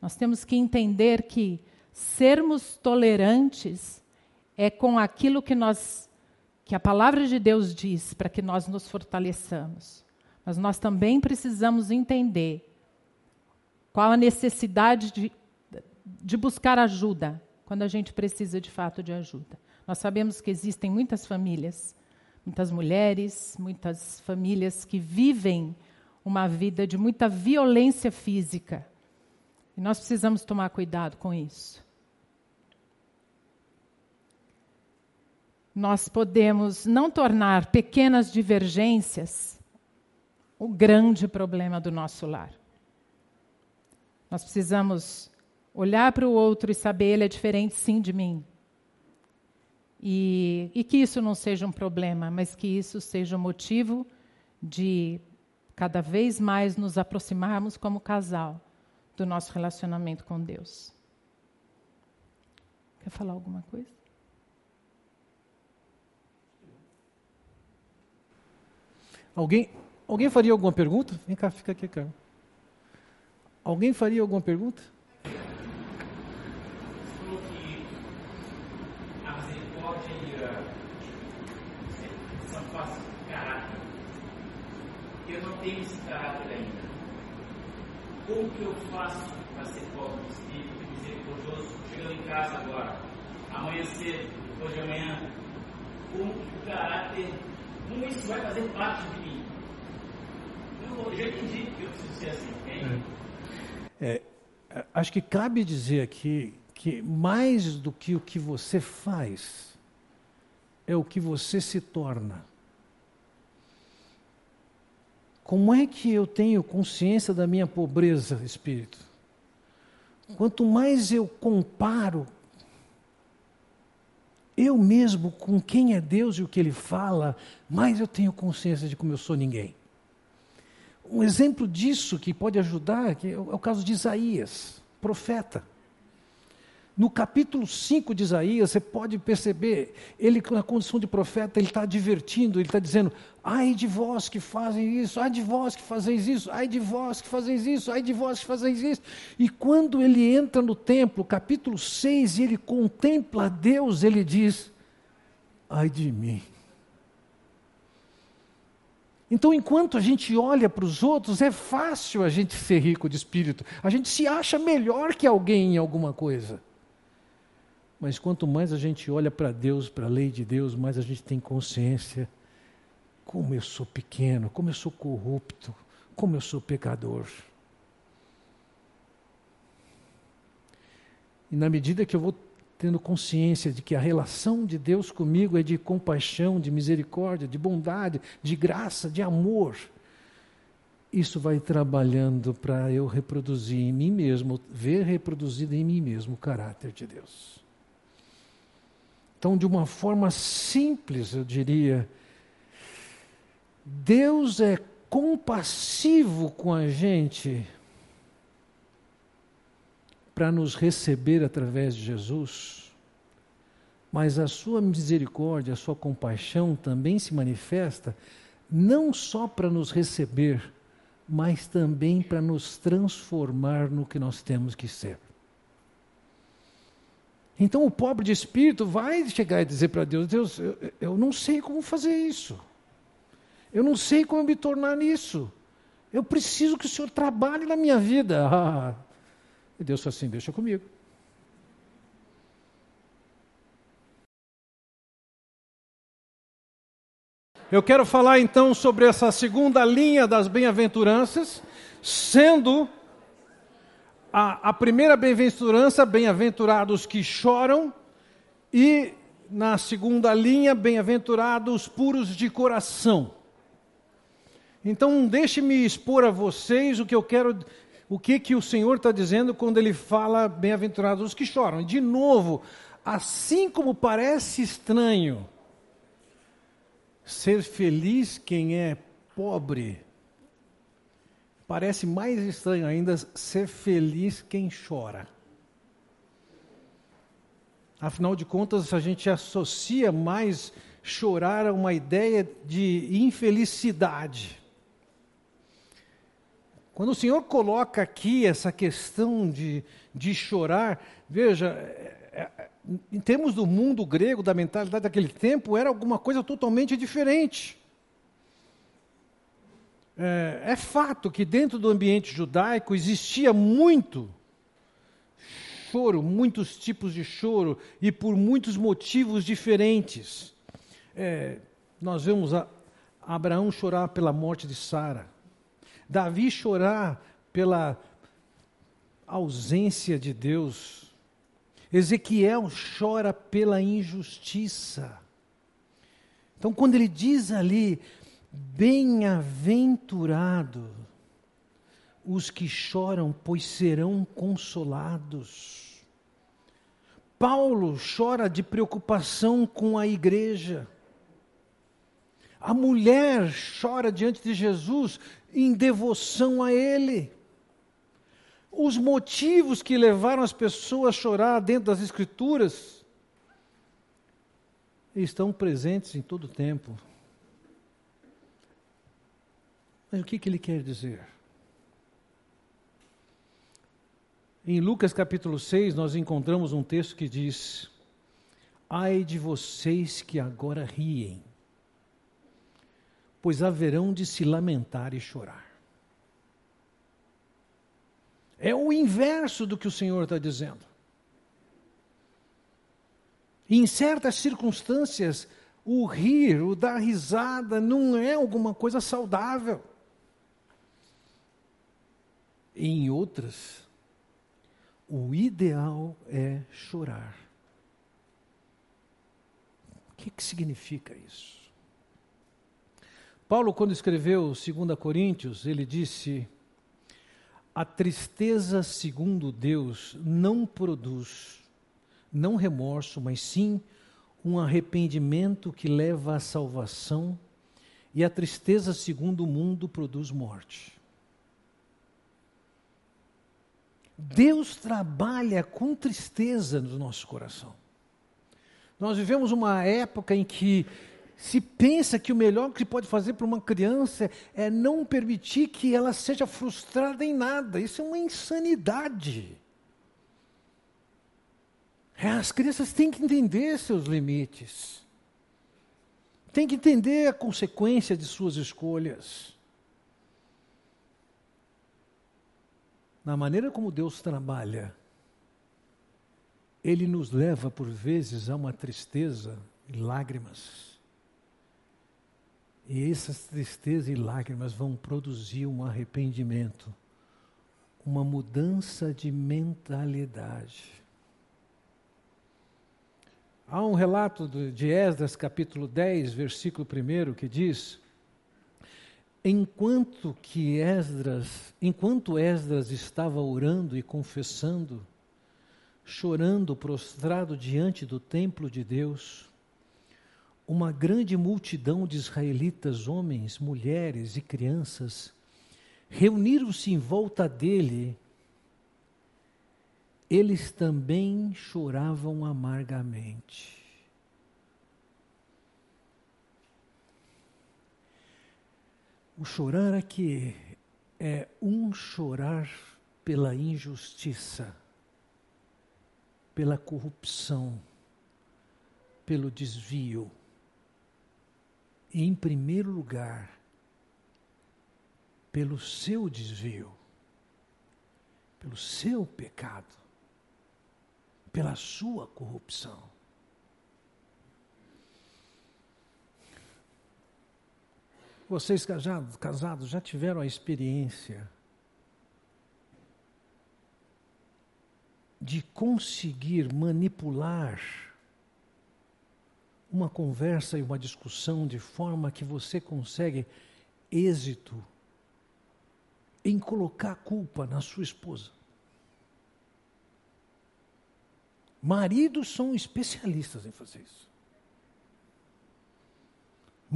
B: Nós temos que entender que sermos tolerantes é com aquilo que nós que a palavra de Deus diz para que nós nos fortaleçamos. Mas nós também precisamos entender qual a necessidade de, de buscar ajuda quando a gente precisa de fato de ajuda. Nós sabemos que existem muitas famílias, muitas mulheres, muitas famílias que vivem uma vida de muita violência física. E nós precisamos tomar cuidado com isso. Nós podemos não tornar pequenas divergências o grande problema do nosso lar. Nós precisamos olhar para o outro e saber ele é diferente sim de mim. E, e que isso não seja um problema, mas que isso seja um motivo de cada vez mais nos aproximarmos como casal do nosso relacionamento com Deus. Quer falar alguma coisa?
A: Alguém, alguém faria alguma pergunta? Vem cá, fica aqui, cara. Alguém faria alguma pergunta?
C: Tenho esse caráter ainda. Como que eu faço para ser pobre de espírito, misericordioso, chegando em casa agora, amanhã cedo, depois de amanhã? Como que o caráter, como isso vai fazer parte de mim? Eu já entendi que eu preciso ser assim, entende?
A: É, é, acho que cabe dizer aqui que mais do que o que você faz, é o que você se torna. Como é que eu tenho consciência da minha pobreza, espírito? Quanto mais eu comparo eu mesmo com quem é Deus e o que Ele fala, mais eu tenho consciência de como eu sou ninguém. Um exemplo disso que pode ajudar que é o caso de Isaías, profeta. No capítulo 5 de Isaías, você pode perceber, ele, na condição de profeta, ele está advertindo, ele está dizendo: ai de vós que fazem isso, ai de vós que fazeis isso, ai de vós que fazeis isso, ai de vós que fazeis isso. E quando ele entra no templo, capítulo 6, e ele contempla Deus, ele diz: ai de mim. Então, enquanto a gente olha para os outros, é fácil a gente ser rico de espírito. A gente se acha melhor que alguém em alguma coisa. Mas quanto mais a gente olha para Deus, para a lei de Deus, mais a gente tem consciência como eu sou pequeno, como eu sou corrupto, como eu sou pecador. E na medida que eu vou tendo consciência de que a relação de Deus comigo é de compaixão, de misericórdia, de bondade, de graça, de amor, isso vai trabalhando para eu reproduzir em mim mesmo, ver reproduzido em mim mesmo o caráter de Deus. Então, de uma forma simples, eu diria, Deus é compassivo com a gente para nos receber através de Jesus, mas a sua misericórdia, a sua compaixão também se manifesta não só para nos receber, mas também para nos transformar no que nós temos que ser. Então o pobre de espírito vai chegar e dizer para Deus: Deus, eu, eu não sei como fazer isso. Eu não sei como me tornar nisso. Eu preciso que o Senhor trabalhe na minha vida. E Deus falou assim: deixa comigo. Eu quero falar então sobre essa segunda linha das bem-aventuranças, sendo a, a primeira bem-aventurança, bem-aventurados que choram, e na segunda linha, bem-aventurados puros de coração. Então, deixe-me expor a vocês o que eu quero, o que, que o Senhor está dizendo quando ele fala bem-aventurados os que choram. De novo, assim como parece estranho ser feliz quem é pobre, parece mais estranho ainda ser feliz quem chora. Afinal de contas, a gente associa mais chorar a uma ideia de infelicidade. Quando o Senhor coloca aqui essa questão de, de chorar, veja, é, é, em termos do mundo grego, da mentalidade daquele tempo, era alguma coisa totalmente diferente. É, é fato que dentro do ambiente judaico existia muito choro, muitos tipos de choro e por muitos motivos diferentes. É, nós vemos a, Abraão chorar pela morte de Sara. Davi chorar pela ausência de Deus. Ezequiel chora pela injustiça. Então, quando ele diz ali, bem-aventurado os que choram, pois serão consolados. Paulo chora de preocupação com a igreja. A mulher chora diante de Jesus em devoção a Ele. Os motivos que levaram as pessoas a chorar dentro das Escrituras estão presentes em todo o tempo. Mas o que, que ele quer dizer? Em Lucas capítulo 6, nós encontramos um texto que diz: Ai de vocês que agora riem pois haverão de se lamentar e chorar. É o inverso do que o Senhor está dizendo. em certas circunstâncias, o rir, o dar risada, não é alguma coisa saudável. Em outras, o ideal é chorar. O que, que significa isso? Paulo, quando escreveu 2 Coríntios, ele disse: A tristeza, segundo Deus, não produz, não remorso, mas sim um arrependimento que leva à salvação, e a tristeza, segundo o mundo, produz morte. Deus trabalha com tristeza no nosso coração. Nós vivemos uma época em que se pensa que o melhor que se pode fazer para uma criança é não permitir que ela seja frustrada em nada. Isso é uma insanidade. É, as crianças têm que entender seus limites. Têm que entender a consequência de suas escolhas. Na maneira como Deus trabalha, Ele nos leva, por vezes, a uma tristeza e lágrimas e essas tristezas e lágrimas vão produzir um arrependimento, uma mudança de mentalidade. Há um relato de Esdras, capítulo 10, versículo 1, que diz: Enquanto que Esdras, enquanto Esdras estava orando e confessando, chorando prostrado diante do templo de Deus, uma grande multidão de israelitas, homens, mulheres e crianças, reuniram-se em volta dele. Eles também choravam amargamente. O chorar aqui é um chorar pela injustiça, pela corrupção, pelo desvio em primeiro lugar, pelo seu desvio. pelo seu pecado, pela sua corrupção. Vocês casados, casados já tiveram a experiência de conseguir manipular uma conversa e uma discussão de forma que você consegue êxito em colocar culpa na sua esposa. Maridos são especialistas em fazer isso.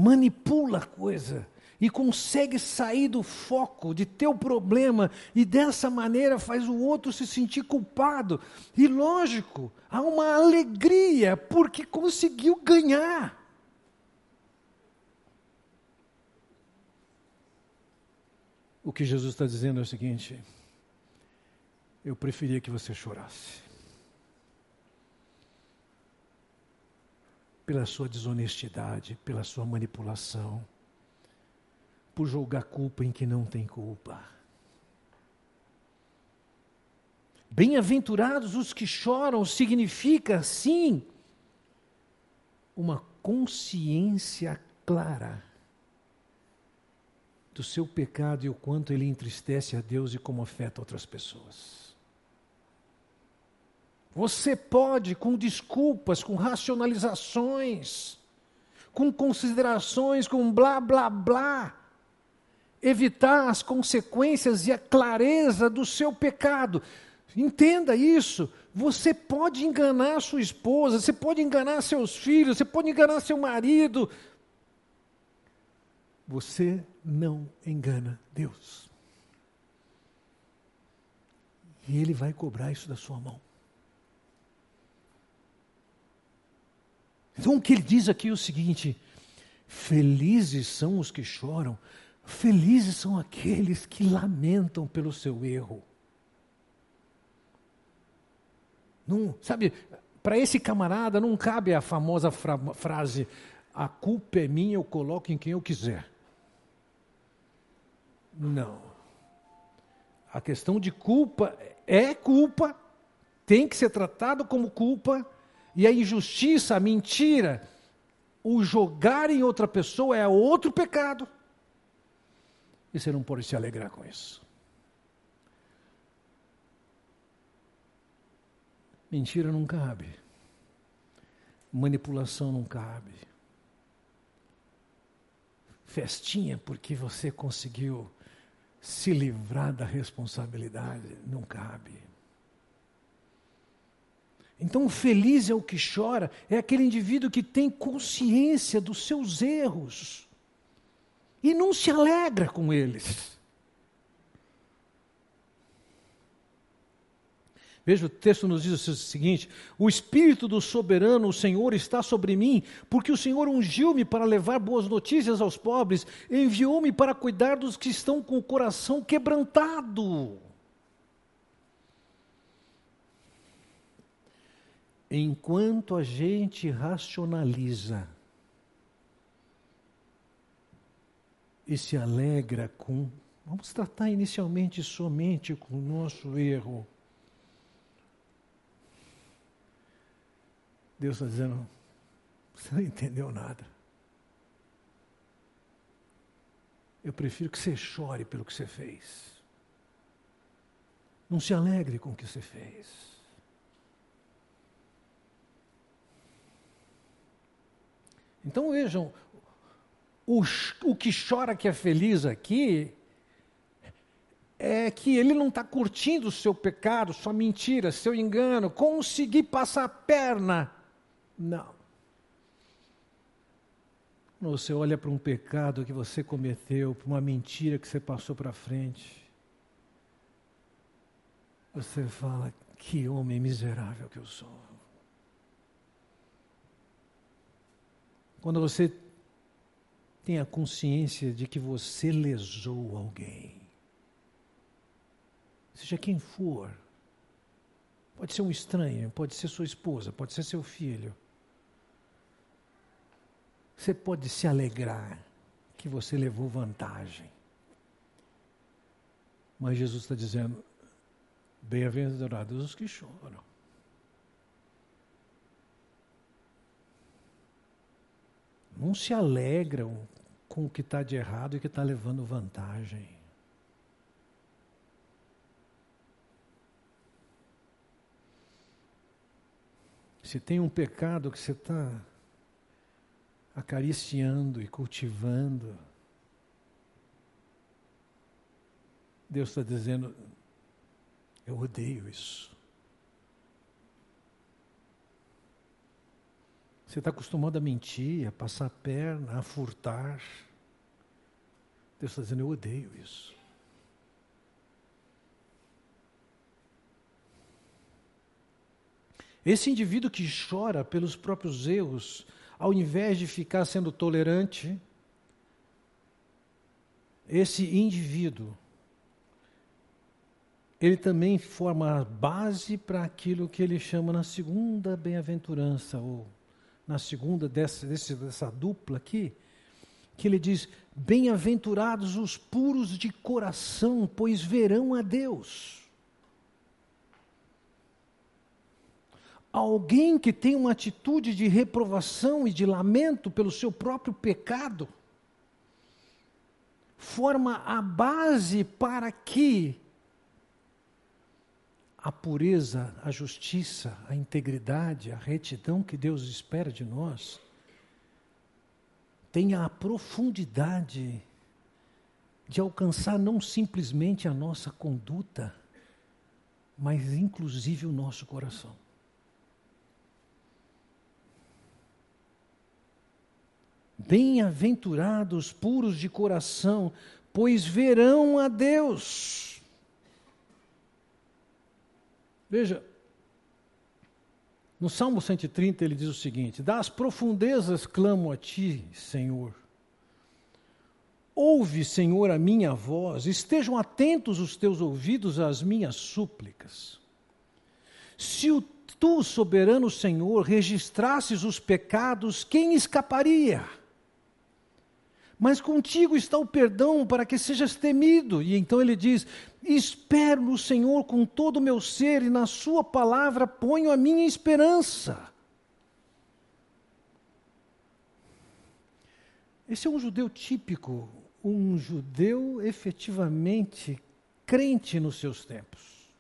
A: Manipula a coisa e consegue sair do foco de teu problema e dessa maneira faz o outro se sentir culpado. E lógico, há uma alegria porque conseguiu ganhar. O que Jesus está dizendo é o seguinte: eu preferia que você chorasse. Pela sua desonestidade, pela sua manipulação por jogar culpa em que não tem culpa. Bem-aventurados os que choram significa, sim, uma consciência clara do seu pecado e o quanto ele entristece a Deus e como afeta outras pessoas. Você pode, com desculpas, com racionalizações, com considerações, com blá blá blá, evitar as consequências e a clareza do seu pecado. Entenda isso. Você pode enganar sua esposa, você pode enganar seus filhos, você pode enganar seu marido. Você não engana Deus. E Ele vai cobrar isso da sua mão. Então o que ele diz aqui é o seguinte: felizes são os que choram, Felizes são aqueles que lamentam pelo seu erro. Não, sabe, para esse camarada não cabe a famosa fra frase: a culpa é minha, eu coloco em quem eu quiser. Não. A questão de culpa é culpa, tem que ser tratado como culpa, e a injustiça, a mentira, o jogar em outra pessoa é outro pecado. E você não pode se alegrar com isso. Mentira não cabe. Manipulação não cabe. Festinha porque você conseguiu se livrar da responsabilidade não cabe. Então, feliz é o que chora, é aquele indivíduo que tem consciência dos seus erros e não se alegra com eles. Veja, o texto nos diz o seguinte: O Espírito do soberano, o Senhor, está sobre mim, porque o Senhor ungiu-me para levar boas notícias aos pobres, enviou-me para cuidar dos que estão com o coração quebrantado. Enquanto a gente racionaliza, e se alegra com. Vamos tratar inicialmente somente com o nosso erro. Deus está dizendo: você não entendeu nada. Eu prefiro que você chore pelo que você fez. Não se alegre com o que você fez. Então vejam, o, o que chora que é feliz aqui é que ele não está curtindo o seu pecado, sua mentira, seu engano, conseguir passar a perna. Não. Você olha para um pecado que você cometeu, para uma mentira que você passou para frente. Você fala, que homem miserável que eu sou. Quando você tenha consciência de que você lesou alguém. Seja quem for. Pode ser um estranho, pode ser sua esposa, pode ser seu filho. Você pode se alegrar que você levou vantagem. Mas Jesus está dizendo: Bem-aventurados os que choram. Não se alegram com o que está de errado e que está levando vantagem. Se tem um pecado que você está acariciando e cultivando, Deus está dizendo: eu odeio isso. Você está acostumado a mentir, a passar a perna, a furtar. Deus está dizendo: eu odeio isso. Esse indivíduo que chora pelos próprios erros, ao invés de ficar sendo tolerante, esse indivíduo ele também forma a base para aquilo que ele chama na segunda bem-aventurança, ou na segunda dessa, dessa dupla aqui, que ele diz: Bem-aventurados os puros de coração, pois verão a Deus. Alguém que tem uma atitude de reprovação e de lamento pelo seu próprio pecado, forma a base para que a pureza, a justiça, a integridade, a retidão que Deus espera de nós, tenha a profundidade de alcançar não simplesmente a nossa conduta, mas inclusive o nosso coração. Bem-aventurados puros de coração, pois verão a Deus. Veja, no Salmo 130 ele diz o seguinte: Das profundezas clamo a ti, Senhor. Ouve, Senhor, a minha voz, estejam atentos os teus ouvidos às minhas súplicas. Se o tu, soberano Senhor, registrasses os pecados, quem escaparia? Mas contigo está o perdão para que sejas temido. E então ele diz: Espero no Senhor com todo o meu ser, e na Sua palavra ponho a minha esperança. Esse é um judeu típico, um judeu efetivamente crente nos seus tempos.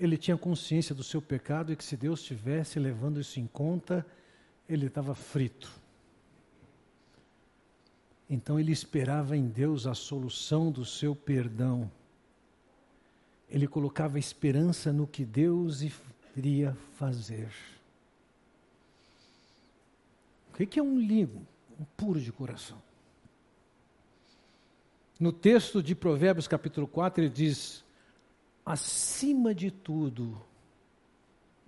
A: Ele tinha consciência do seu pecado e que se Deus estivesse levando isso em conta, ele estava frito. Então ele esperava em Deus a solução do seu perdão. Ele colocava esperança no que Deus iria fazer. O que é um livro? Um puro de coração. No texto de Provérbios, capítulo 4, ele diz: acima de tudo,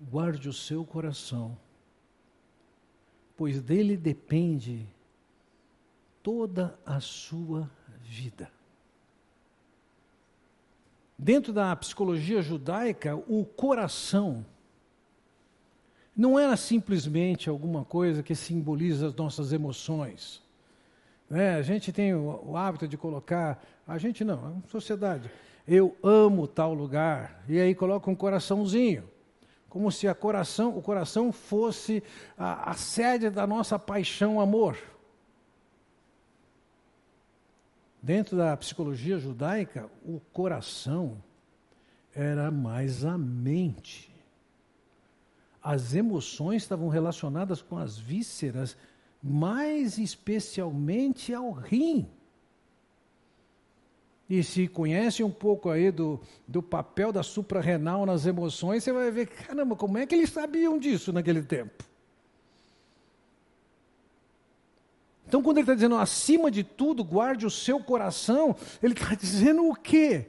A: guarde o seu coração, pois dele depende toda a sua vida. Dentro da psicologia judaica, o coração não era simplesmente alguma coisa que simboliza as nossas emoções. É, a gente tem o, o, hábito de colocar, a gente não, a sociedade, eu amo tal lugar, e aí coloca um coraçãozinho, como se coração, o coração fosse a, a sede da nossa paixão, amor. Dentro da psicologia judaica, o coração era mais a mente. As emoções estavam relacionadas com as vísceras, mais especialmente ao rim. E se conhece um pouco aí do, do papel da suprarrenal nas emoções, você vai ver, caramba, como é que eles sabiam disso naquele tempo? Então, quando ele está dizendo acima de tudo, guarde o seu coração, ele está dizendo o quê?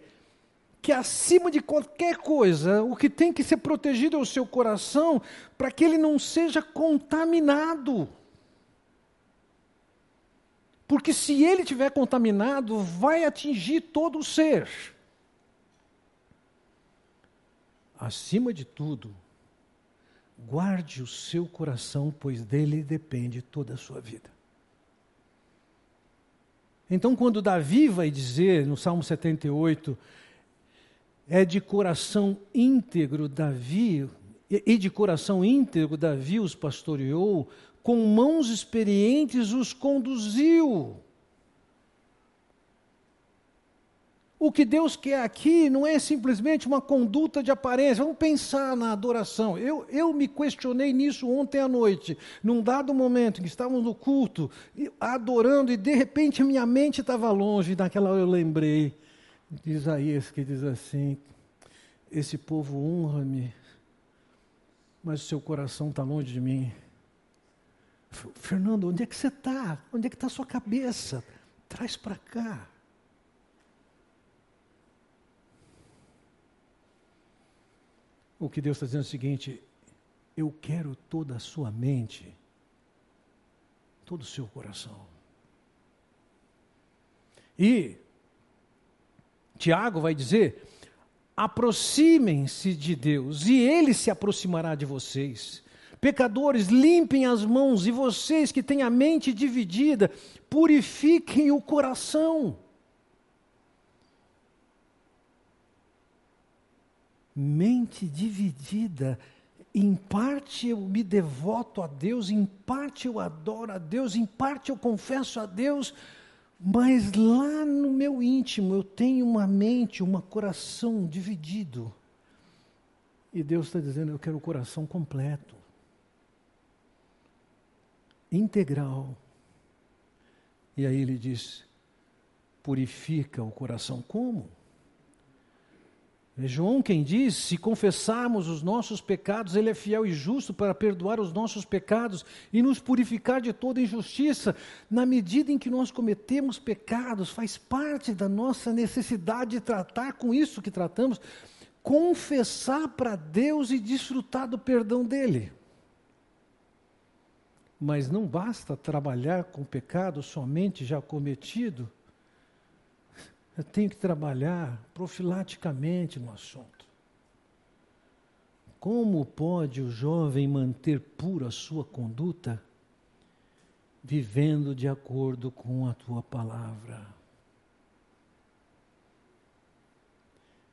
A: Que acima de qualquer coisa, o que tem que ser protegido é o seu coração, para que ele não seja contaminado. Porque se ele estiver contaminado, vai atingir todo o ser. Acima de tudo, guarde o seu coração, pois dele depende toda a sua vida. Então, quando Davi vai dizer no Salmo 78, é de coração íntegro Davi, e de coração íntegro Davi os pastoreou, com mãos experientes os conduziu. O que Deus quer aqui não é simplesmente uma conduta de aparência. Vamos pensar na adoração. Eu, eu me questionei nisso ontem à noite, num dado momento em que estávamos no culto, adorando, e de repente minha mente estava longe. Naquela hora eu lembrei de Isaías que diz assim: Esse povo honra-me, mas o seu coração está longe de mim. Fernando, onde é que você está? Onde é que está a sua cabeça? Traz para cá. O que Deus está dizendo é o seguinte: eu quero toda a sua mente, todo o seu coração. E Tiago vai dizer: aproximem-se de Deus, e Ele se aproximará de vocês. Pecadores, limpem as mãos, e vocês que têm a mente dividida, purifiquem o coração. Mente dividida. Em parte eu me devoto a Deus, em parte eu adoro a Deus, em parte eu confesso a Deus, mas lá no meu íntimo eu tenho uma mente, um coração dividido. E Deus está dizendo: eu quero o coração completo, integral. E aí ele diz: purifica o coração. Como? É João quem diz: se confessarmos os nossos pecados, Ele é fiel e justo para perdoar os nossos pecados e nos purificar de toda injustiça. Na medida em que nós cometemos pecados, faz parte da nossa necessidade de tratar com isso que tratamos, confessar para Deus e desfrutar do perdão dEle. Mas não basta trabalhar com pecado somente já cometido eu tenho que trabalhar profilaticamente no assunto. Como pode o jovem manter pura a sua conduta? Vivendo de acordo com a tua palavra.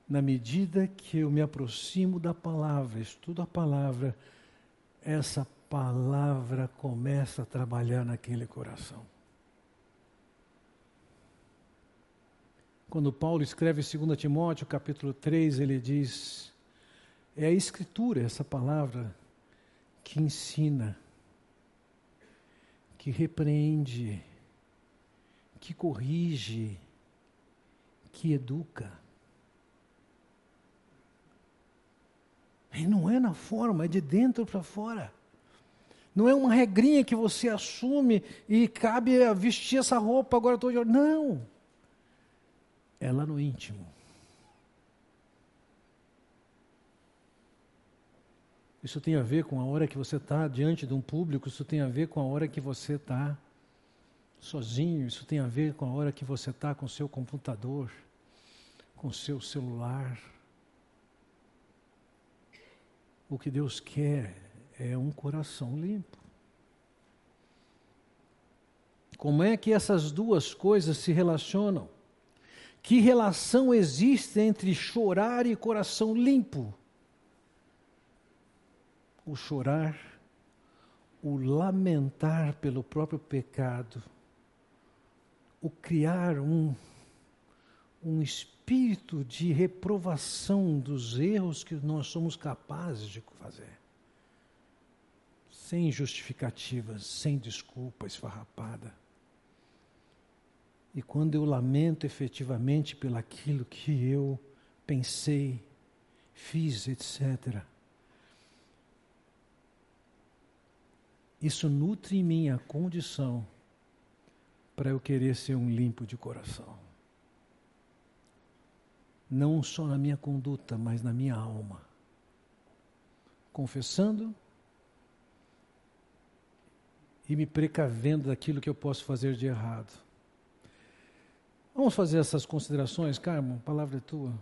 A: Na medida que eu me aproximo da palavra, estudo a palavra, essa palavra começa a trabalhar naquele coração. Quando Paulo escreve 2 Timóteo, capítulo 3, ele diz: é a Escritura, essa palavra, que ensina, que repreende, que corrige, que educa. E não é na forma, é de dentro para fora. Não é uma regrinha que você assume e cabe vestir essa roupa agora todo dia. Não é lá no íntimo. Isso tem a ver com a hora que você está diante de um público, isso tem a ver com a hora que você está sozinho, isso tem a ver com a hora que você está com o seu computador, com o seu celular. O que Deus quer é um coração limpo. Como é que essas duas coisas se relacionam? Que relação existe entre chorar e coração limpo? O chorar, o lamentar pelo próprio pecado, o criar um, um espírito de reprovação dos erros que nós somos capazes de fazer. Sem justificativas, sem desculpa esfarrapada. E quando eu lamento efetivamente pelaquilo que eu pensei, fiz, etc., isso nutre em mim a condição para eu querer ser um limpo de coração. Não só na minha conduta, mas na minha alma. Confessando e me precavendo daquilo que eu posso fazer de errado Vamos fazer essas considerações, Carmo? A palavra é tua.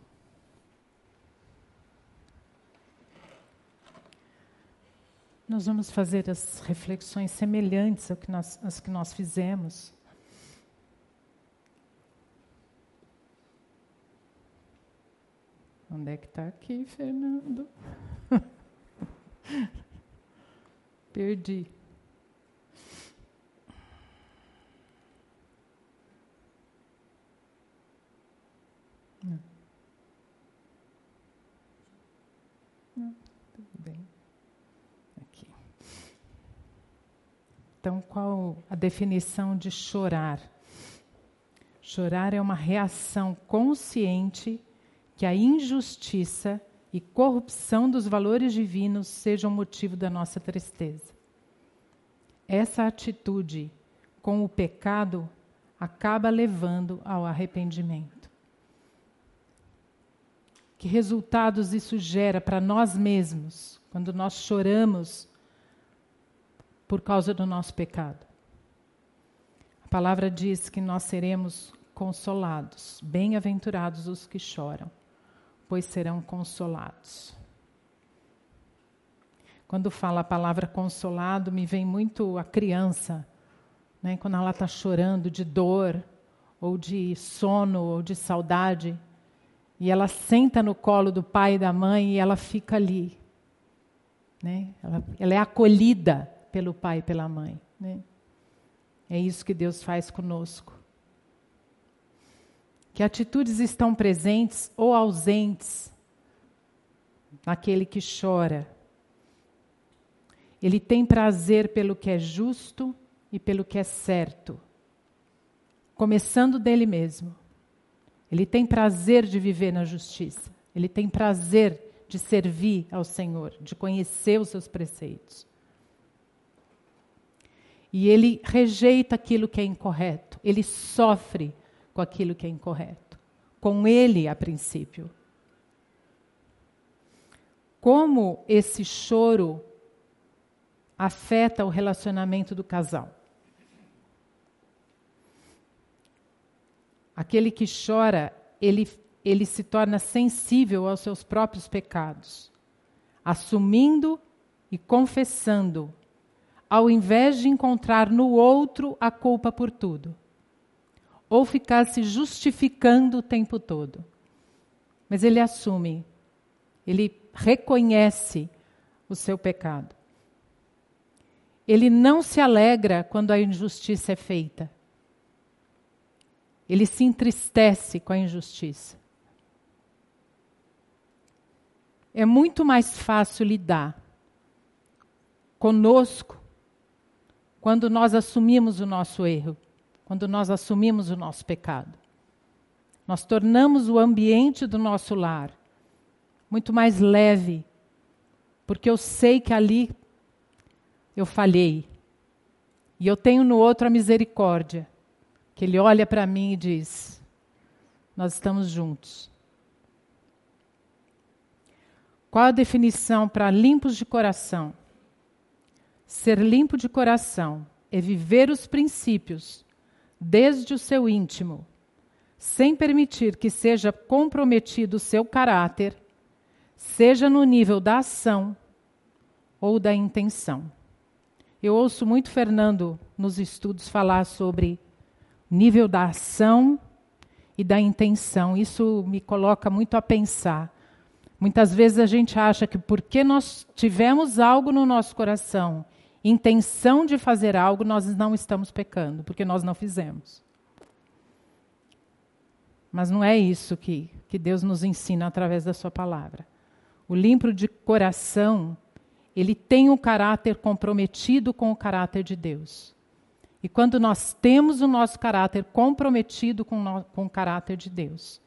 B: Nós vamos fazer as reflexões semelhantes ao que nós, às que nós fizemos. Onde é que está aqui, Fernando? Perdi. Não. Não, tudo bem. Aqui. Então, qual a definição de chorar? Chorar é uma reação consciente que a injustiça e corrupção dos valores divinos sejam motivo da nossa tristeza. Essa atitude com o pecado acaba levando ao arrependimento. Que resultados isso gera para nós mesmos quando nós choramos por causa do nosso pecado? A palavra diz que nós seremos consolados, bem-aventurados os que choram pois serão consolados. Quando fala a palavra consolado, me vem muito a criança, né? quando ela está chorando de dor, ou de sono, ou de saudade, e ela senta no colo do pai e da mãe e ela fica ali. Né? Ela, ela é acolhida pelo pai e pela mãe. Né? É isso que Deus faz conosco. Que atitudes estão presentes ou ausentes naquele que chora? Ele tem prazer pelo que é justo e pelo que é certo, começando dele mesmo. Ele tem prazer de viver na justiça. Ele tem prazer de servir ao Senhor, de conhecer os seus preceitos. E ele rejeita aquilo que é incorreto. Ele sofre com aquilo que é incorreto. Com ele, a princípio. Como esse choro afeta o relacionamento do casal? Aquele que chora, ele, ele se torna sensível aos seus próprios pecados, assumindo e confessando, ao invés de encontrar no outro a culpa por tudo ou ficar se justificando o tempo todo. Mas ele assume, ele reconhece o seu pecado. Ele não se alegra quando a injustiça é feita. Ele se entristece com a injustiça. É muito mais fácil lidar conosco quando nós assumimos o nosso erro quando nós assumimos o nosso pecado. Nós tornamos o ambiente do nosso lar muito mais leve, porque eu sei que ali eu falhei. E eu tenho no outro a misericórdia, que ele olha para mim e diz: Nós estamos juntos. Qual a definição para limpos de coração? Ser limpo de coração é viver os princípios desde o seu íntimo, sem permitir que seja comprometido o seu caráter, seja no nível da ação ou da intenção. Eu ouço muito Fernando nos estudos falar sobre nível da ação e da intenção. Isso me coloca muito a pensar. Muitas vezes a gente acha que porque nós tivemos algo no nosso coração intenção de fazer algo, nós não estamos pecando, porque nós não fizemos. Mas não é isso que, que Deus nos ensina através da Sua palavra. O limpo de coração, ele tem um caráter comprometido com o caráter de Deus. E quando nós temos o nosso caráter comprometido com, no, com o caráter de Deus,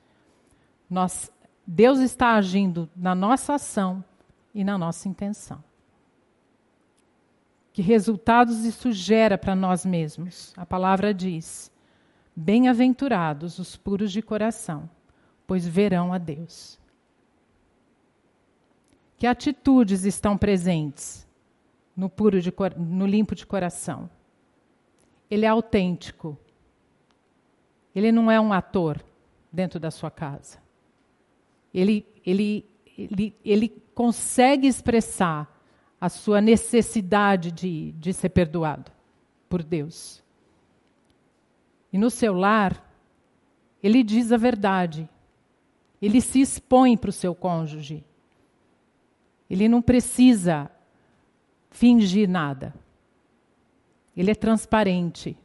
B: nós, Deus está agindo na nossa ação e na nossa intenção. Que resultados isso gera para nós mesmos? A palavra diz: Bem-aventurados os puros de coração, pois verão a Deus. Que atitudes estão presentes no puro de, no limpo de coração? Ele é autêntico. Ele não é um ator dentro da sua casa. Ele, ele, ele, ele consegue expressar a sua necessidade de, de ser perdoado por Deus. E no seu lar, ele diz a verdade. Ele se expõe para o seu cônjuge. Ele não precisa fingir nada. Ele é transparente.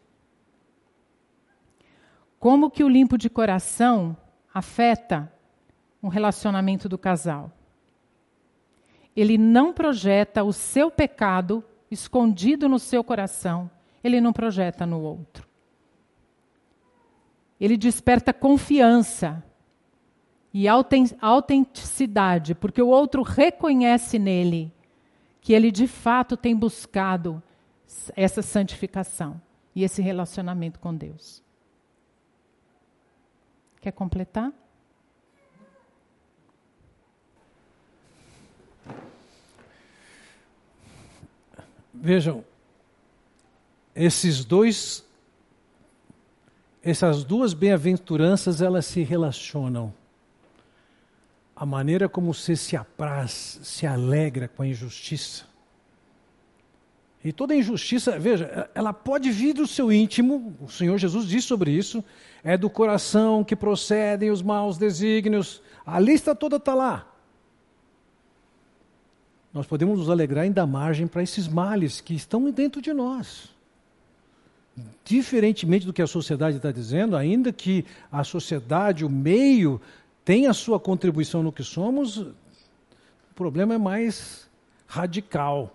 B: Como que o limpo de coração afeta um relacionamento do casal? Ele não projeta o seu pecado escondido no seu coração, ele não projeta no outro. Ele desperta confiança e autenticidade, porque o outro reconhece nele que ele de fato tem buscado essa santificação e esse relacionamento com Deus. Quer completar?
A: Vejam, esses dois, essas duas bem-aventuranças, elas se relacionam. A maneira como você se apraz, se alegra com a injustiça. E toda injustiça, veja, ela pode vir do seu íntimo, o Senhor Jesus diz sobre isso, é do coração que procedem os maus desígnios, a lista toda está lá nós podemos nos alegrar dar margem para esses males que estão dentro de nós. Diferentemente do que a sociedade está dizendo, ainda que a sociedade, o meio, tenha a sua contribuição no que somos, o problema é mais radical.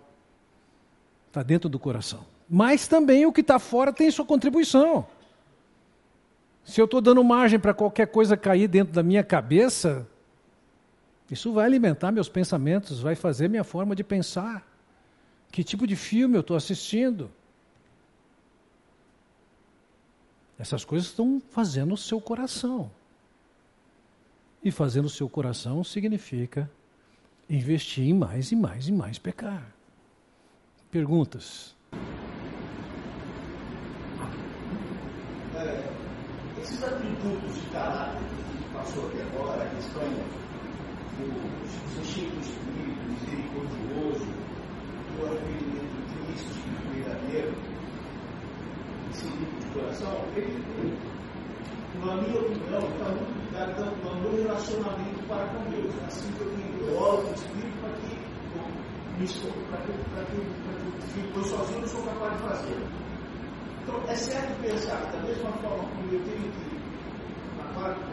A: Está dentro do coração. Mas também o que está fora tem sua contribuição. Se eu estou dando margem para qualquer coisa cair dentro da minha cabeça, isso vai alimentar meus pensamentos, vai fazer minha forma de pensar. Que tipo de filme eu estou assistindo? Essas coisas estão fazendo o seu coração. E fazendo o seu coração significa investir em mais e mais e mais pecar. Perguntas?
D: É, esses atributos de caráter que passou aqui agora, em Espanha, o Chico Espírito misericordioso, o arrependimento triste e verdadeiro, esse tipo de coração, ele, na minha opinião, está muito ligado ao meu relacionamento para com Deus. Assim que eu tenho oro o Espírito para que me para que, para que, para que eu sozinho não sou capaz de fazer. Então, é certo pensar, da mesma forma como eu tenho que,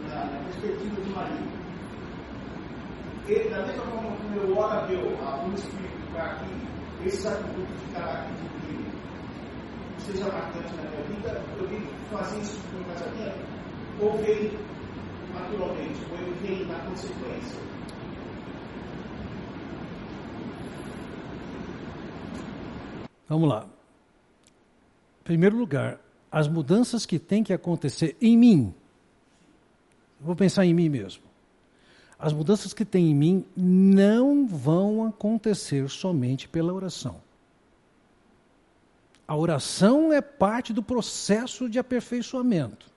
D: na, na perspectiva de marido, ele, da mesma forma como eu oro a Deus, a um Espírito, para que esse atributo de caráter divino seja marcante na minha vida, eu que fazer isso no casamento, ou vem naturalmente, ou ele vem na consequência.
A: Vamos lá. Em primeiro lugar, as mudanças que têm que acontecer em mim. Vou pensar em mim mesmo as mudanças que tem em mim não vão acontecer somente pela oração. A oração é parte do processo de aperfeiçoamento.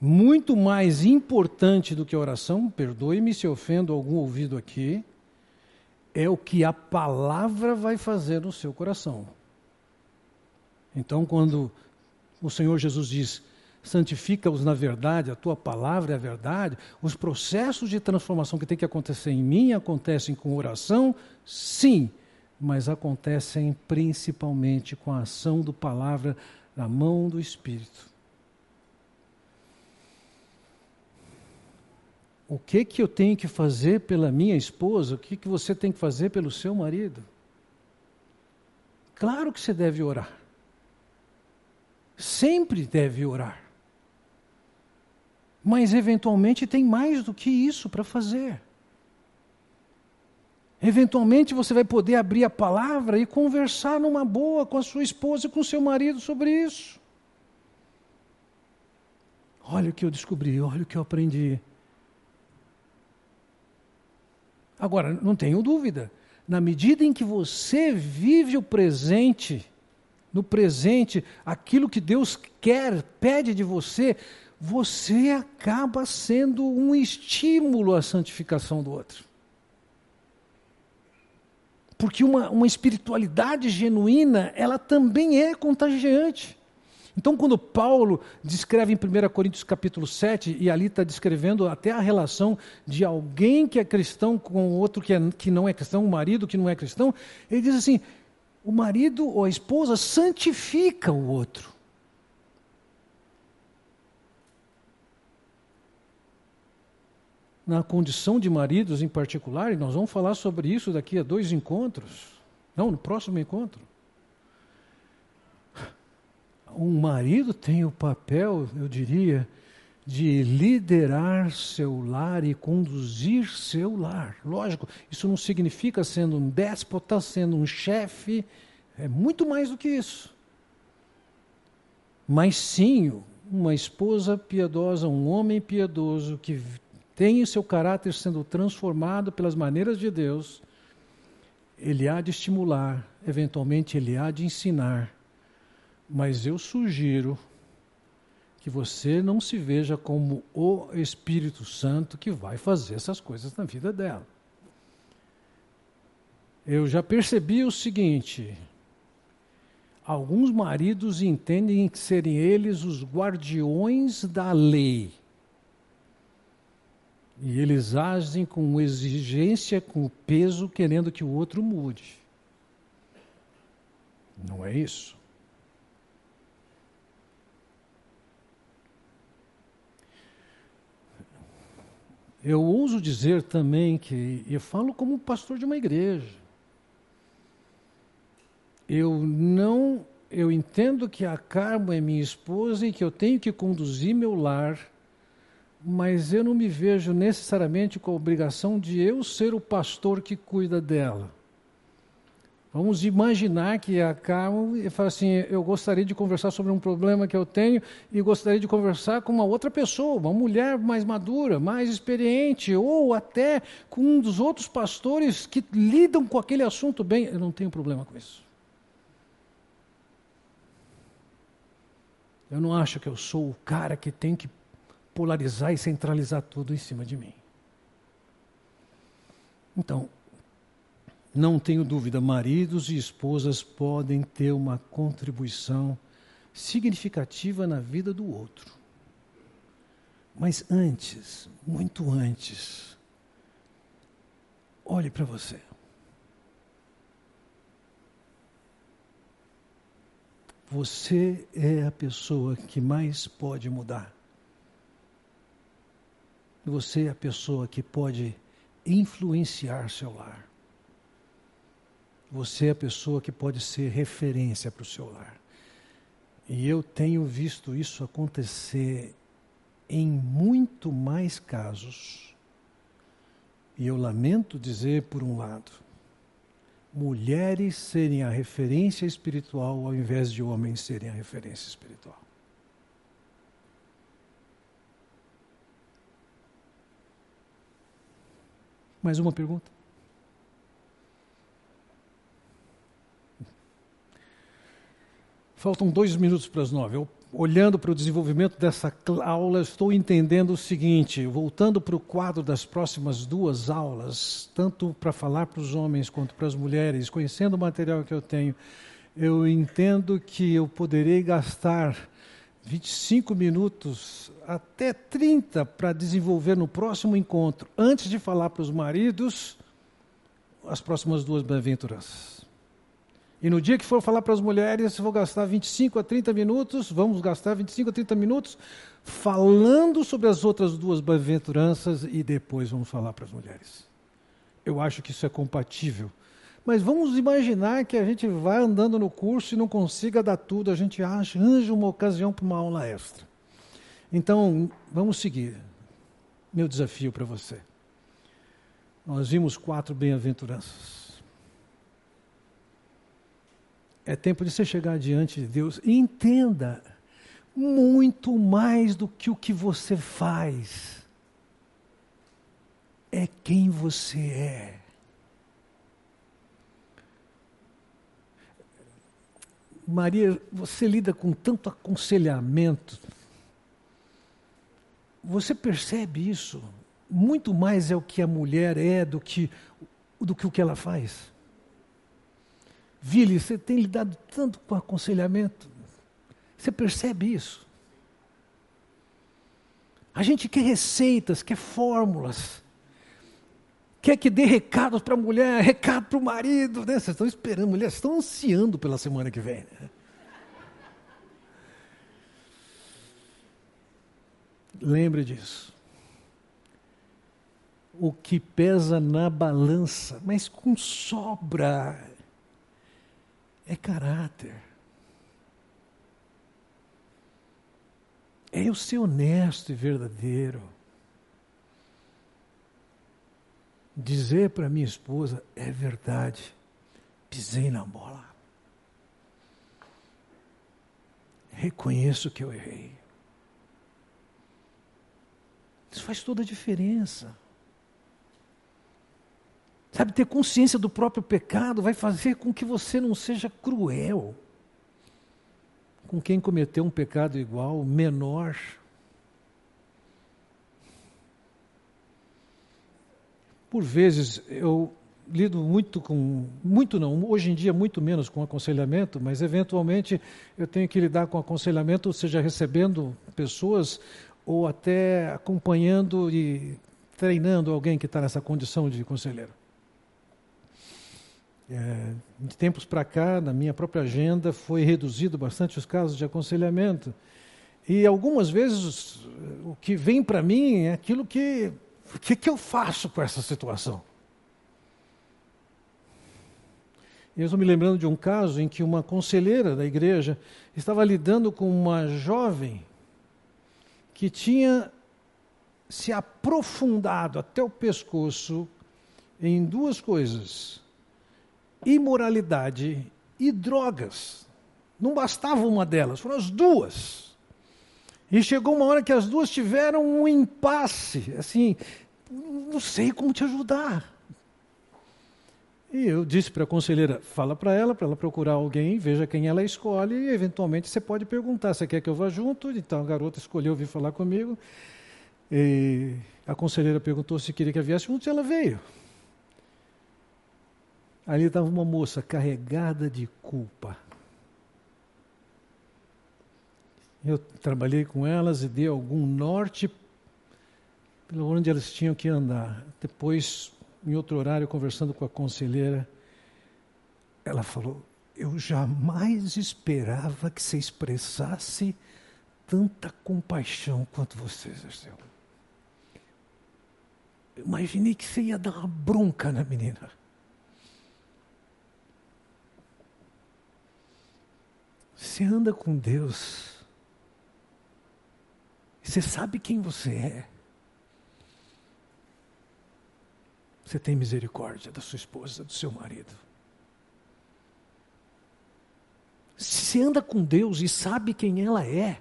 A: Muito mais importante do que a oração, perdoe-me se ofendo algum ouvido aqui, é o que a palavra vai fazer no seu coração. Então, quando o Senhor Jesus diz: santifica-os na verdade, a tua palavra é a verdade. Os processos de transformação que tem que acontecer em mim acontecem com oração, sim, mas acontecem principalmente com a ação do palavra na mão do Espírito. O que que eu tenho que fazer pela minha esposa? O que que você tem que fazer pelo seu marido? Claro que você deve orar. Sempre deve orar. Mas eventualmente tem mais do que isso para fazer. Eventualmente você vai poder abrir a palavra e conversar numa boa com a sua esposa e com o seu marido sobre isso. Olha o que eu descobri, olha o que eu aprendi. Agora, não tenho dúvida, na medida em que você vive o presente, no presente, aquilo que Deus quer, pede de você, você acaba sendo um estímulo à santificação do outro. Porque uma, uma espiritualidade genuína, ela também é contagiante. Então, quando Paulo descreve em 1 Coríntios capítulo 7, e ali está descrevendo até a relação de alguém que é cristão com outro que, é, que não é cristão, um marido que não é cristão, ele diz assim: o marido ou a esposa santifica o outro. Na condição de maridos em particular, e nós vamos falar sobre isso daqui a dois encontros, não, no próximo encontro um marido tem o papel, eu diria, de liderar seu lar e conduzir seu lar. Lógico, isso não significa sendo um déspota, sendo um chefe, é muito mais do que isso. Mas sim, uma esposa piedosa, um homem piedoso que tem o seu caráter sendo transformado pelas maneiras de Deus, ele há de estimular, eventualmente ele há de ensinar mas eu sugiro que você não se veja como o Espírito Santo que vai fazer essas coisas na vida dela. Eu já percebi o seguinte: alguns maridos entendem serem eles os guardiões da lei. E eles agem com exigência, com peso, querendo que o outro mude. Não é isso. Eu ouso dizer também que, eu falo como pastor de uma igreja, eu não, eu entendo que a Carmo é minha esposa e que eu tenho que conduzir meu lar, mas eu não me vejo necessariamente com a obrigação de eu ser o pastor que cuida dela. Vamos imaginar que a Carmo fala assim: eu gostaria de conversar sobre um problema que eu tenho e gostaria de conversar com uma outra pessoa, uma mulher mais madura, mais experiente, ou até com um dos outros pastores que lidam com aquele assunto bem. Eu não tenho problema com isso. Eu não acho que eu sou o cara que tem que polarizar e centralizar tudo em cima de mim. Então, não tenho dúvida, maridos e esposas podem ter uma contribuição significativa na vida do outro. Mas antes, muito antes, olhe para você. Você é a pessoa que mais pode mudar. Você é a pessoa que pode influenciar seu lar. Você é a pessoa que pode ser referência para o seu lar. E eu tenho visto isso acontecer em muito mais casos. E eu lamento dizer, por um lado, mulheres serem a referência espiritual ao invés de homens serem a referência espiritual. Mais uma pergunta? Faltam dois minutos para as nove. Eu, olhando para o desenvolvimento dessa aula, estou entendendo o seguinte: voltando para o quadro das próximas duas aulas, tanto para falar para os homens quanto para as mulheres, conhecendo o material que eu tenho, eu entendo que eu poderei gastar 25 minutos até 30 para desenvolver no próximo encontro, antes de falar para os maridos, as próximas duas bem-aventuranças. E no dia que for falar para as mulheres, vou gastar 25 a 30 minutos, vamos gastar 25 a 30 minutos falando sobre as outras duas bem-aventuranças e depois vamos falar para as mulheres. Eu acho que isso é compatível. Mas vamos imaginar que a gente vai andando no curso e não consiga dar tudo, a gente acha, anja uma ocasião para uma aula extra. Então, vamos seguir. Meu desafio para você. Nós vimos quatro bem-aventuranças. É tempo de você chegar diante de Deus e entenda muito mais do que o que você faz. É quem você é. Maria, você lida com tanto aconselhamento. Você percebe isso? Muito mais é o que a mulher é do que, do que o que ela faz. Vili, você tem lidado tanto com aconselhamento. Você percebe isso? A gente quer receitas, quer fórmulas, quer que dê recados para a mulher, recado para o marido. Né? Vocês estão esperando, mulheres estão ansiando pela semana que vem. Né? Lembre disso. O que pesa na balança, mas com sobra, é caráter. É eu ser honesto e verdadeiro. Dizer para minha esposa, é verdade, pisei na bola. Reconheço que eu errei. Isso faz toda a diferença. Sabe, ter consciência do próprio pecado vai fazer com que você não seja cruel com quem cometeu um pecado igual, menor. Por vezes eu lido muito com, muito não, hoje em dia muito menos com aconselhamento, mas eventualmente eu tenho que lidar com aconselhamento, seja recebendo pessoas ou até acompanhando e treinando alguém que está nessa condição de conselheiro. É, de tempos para cá, na minha própria agenda, foi reduzido bastante os casos de aconselhamento. E algumas vezes o que vem para mim é aquilo que. O que, que eu faço com essa situação? Eu estou me lembrando de um caso em que uma conselheira da igreja estava lidando com uma jovem que tinha se aprofundado até o pescoço em duas coisas: imoralidade e drogas. Não bastava uma delas, foram as duas. E chegou uma hora que as duas tiveram um impasse, assim, não sei como te ajudar. E eu disse para a conselheira, fala para ela, para ela procurar alguém, veja quem ela escolhe, e eventualmente você pode perguntar, você quer que eu vá junto? Então a garota escolheu vir falar comigo. E a conselheira perguntou se queria que eu viesse junto, e ela veio. Ali estava uma moça carregada de culpa. Eu trabalhei com elas e dei algum norte pelo onde elas tinham que andar. Depois em outro horário, conversando com a conselheira, ela falou: Eu jamais esperava que você expressasse tanta compaixão quanto você exerceu. Eu imaginei que você ia dar uma bronca na menina. Você anda com Deus. Você sabe quem você é. Você tem misericórdia da sua esposa, do seu marido. Se anda com Deus e sabe quem ela é,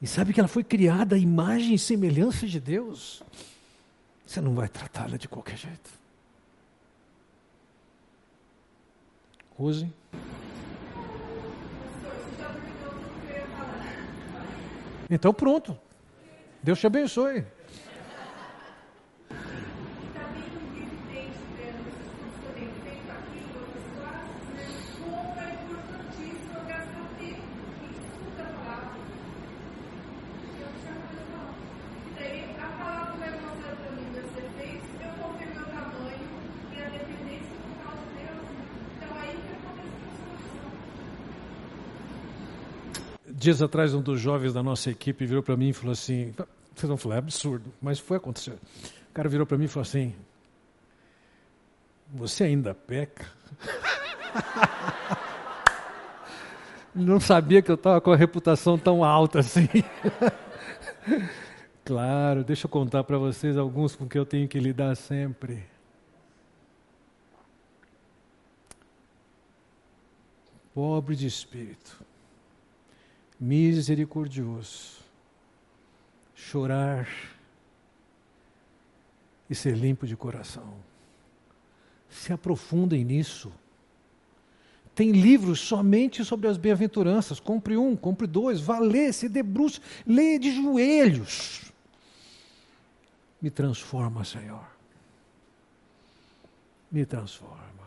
A: e sabe que ela foi criada à imagem e semelhança de Deus, você não vai tratá-la de qualquer jeito. Rose? Então pronto. Deus te abençoe. Dias atrás, um dos jovens da nossa equipe virou para mim e falou assim: vocês vão falar, é absurdo, mas foi acontecer. O cara virou para mim e falou assim: Você ainda peca? Não sabia que eu estava com a reputação tão alta assim. claro, deixa eu contar para vocês alguns com que eu tenho que lidar sempre. Pobre de espírito misericordioso, chorar e ser limpo de coração. Se aprofundem nisso. Tem livros somente sobre as bem-aventuranças. Compre um, compre dois, vá ler, se debruce, leia de joelhos. Me transforma, Senhor. Me transforma.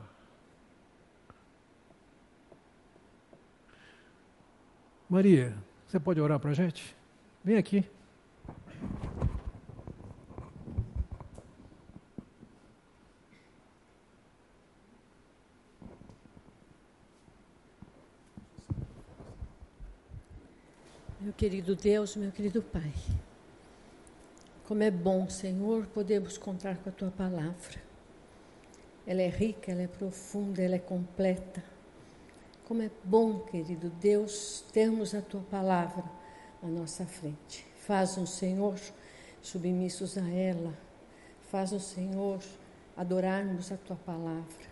A: Maria, você pode orar para a gente? Vem aqui.
E: Meu querido Deus, meu querido Pai, como é bom, Senhor, podermos contar com a Tua palavra. Ela é rica, ela é profunda, ela é completa. Como é bom, querido Deus, termos a Tua palavra à nossa frente. Faz-nos, Senhor, submissos a ela. Faz-nos, Senhor, adorarmos a Tua palavra.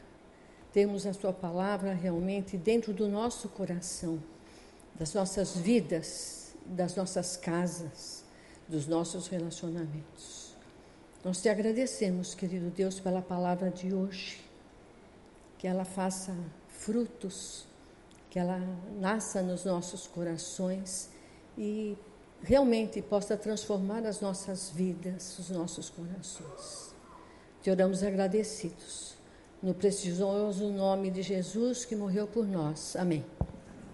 E: Temos a Tua palavra realmente dentro do nosso coração, das nossas vidas, das nossas casas, dos nossos relacionamentos. Nós te agradecemos, querido Deus, pela palavra de hoje, que ela faça frutos, que ela nasça nos nossos corações e realmente possa transformar as nossas vidas, os nossos corações. Te oramos agradecidos, no precioso nome de Jesus que morreu por nós. Amém.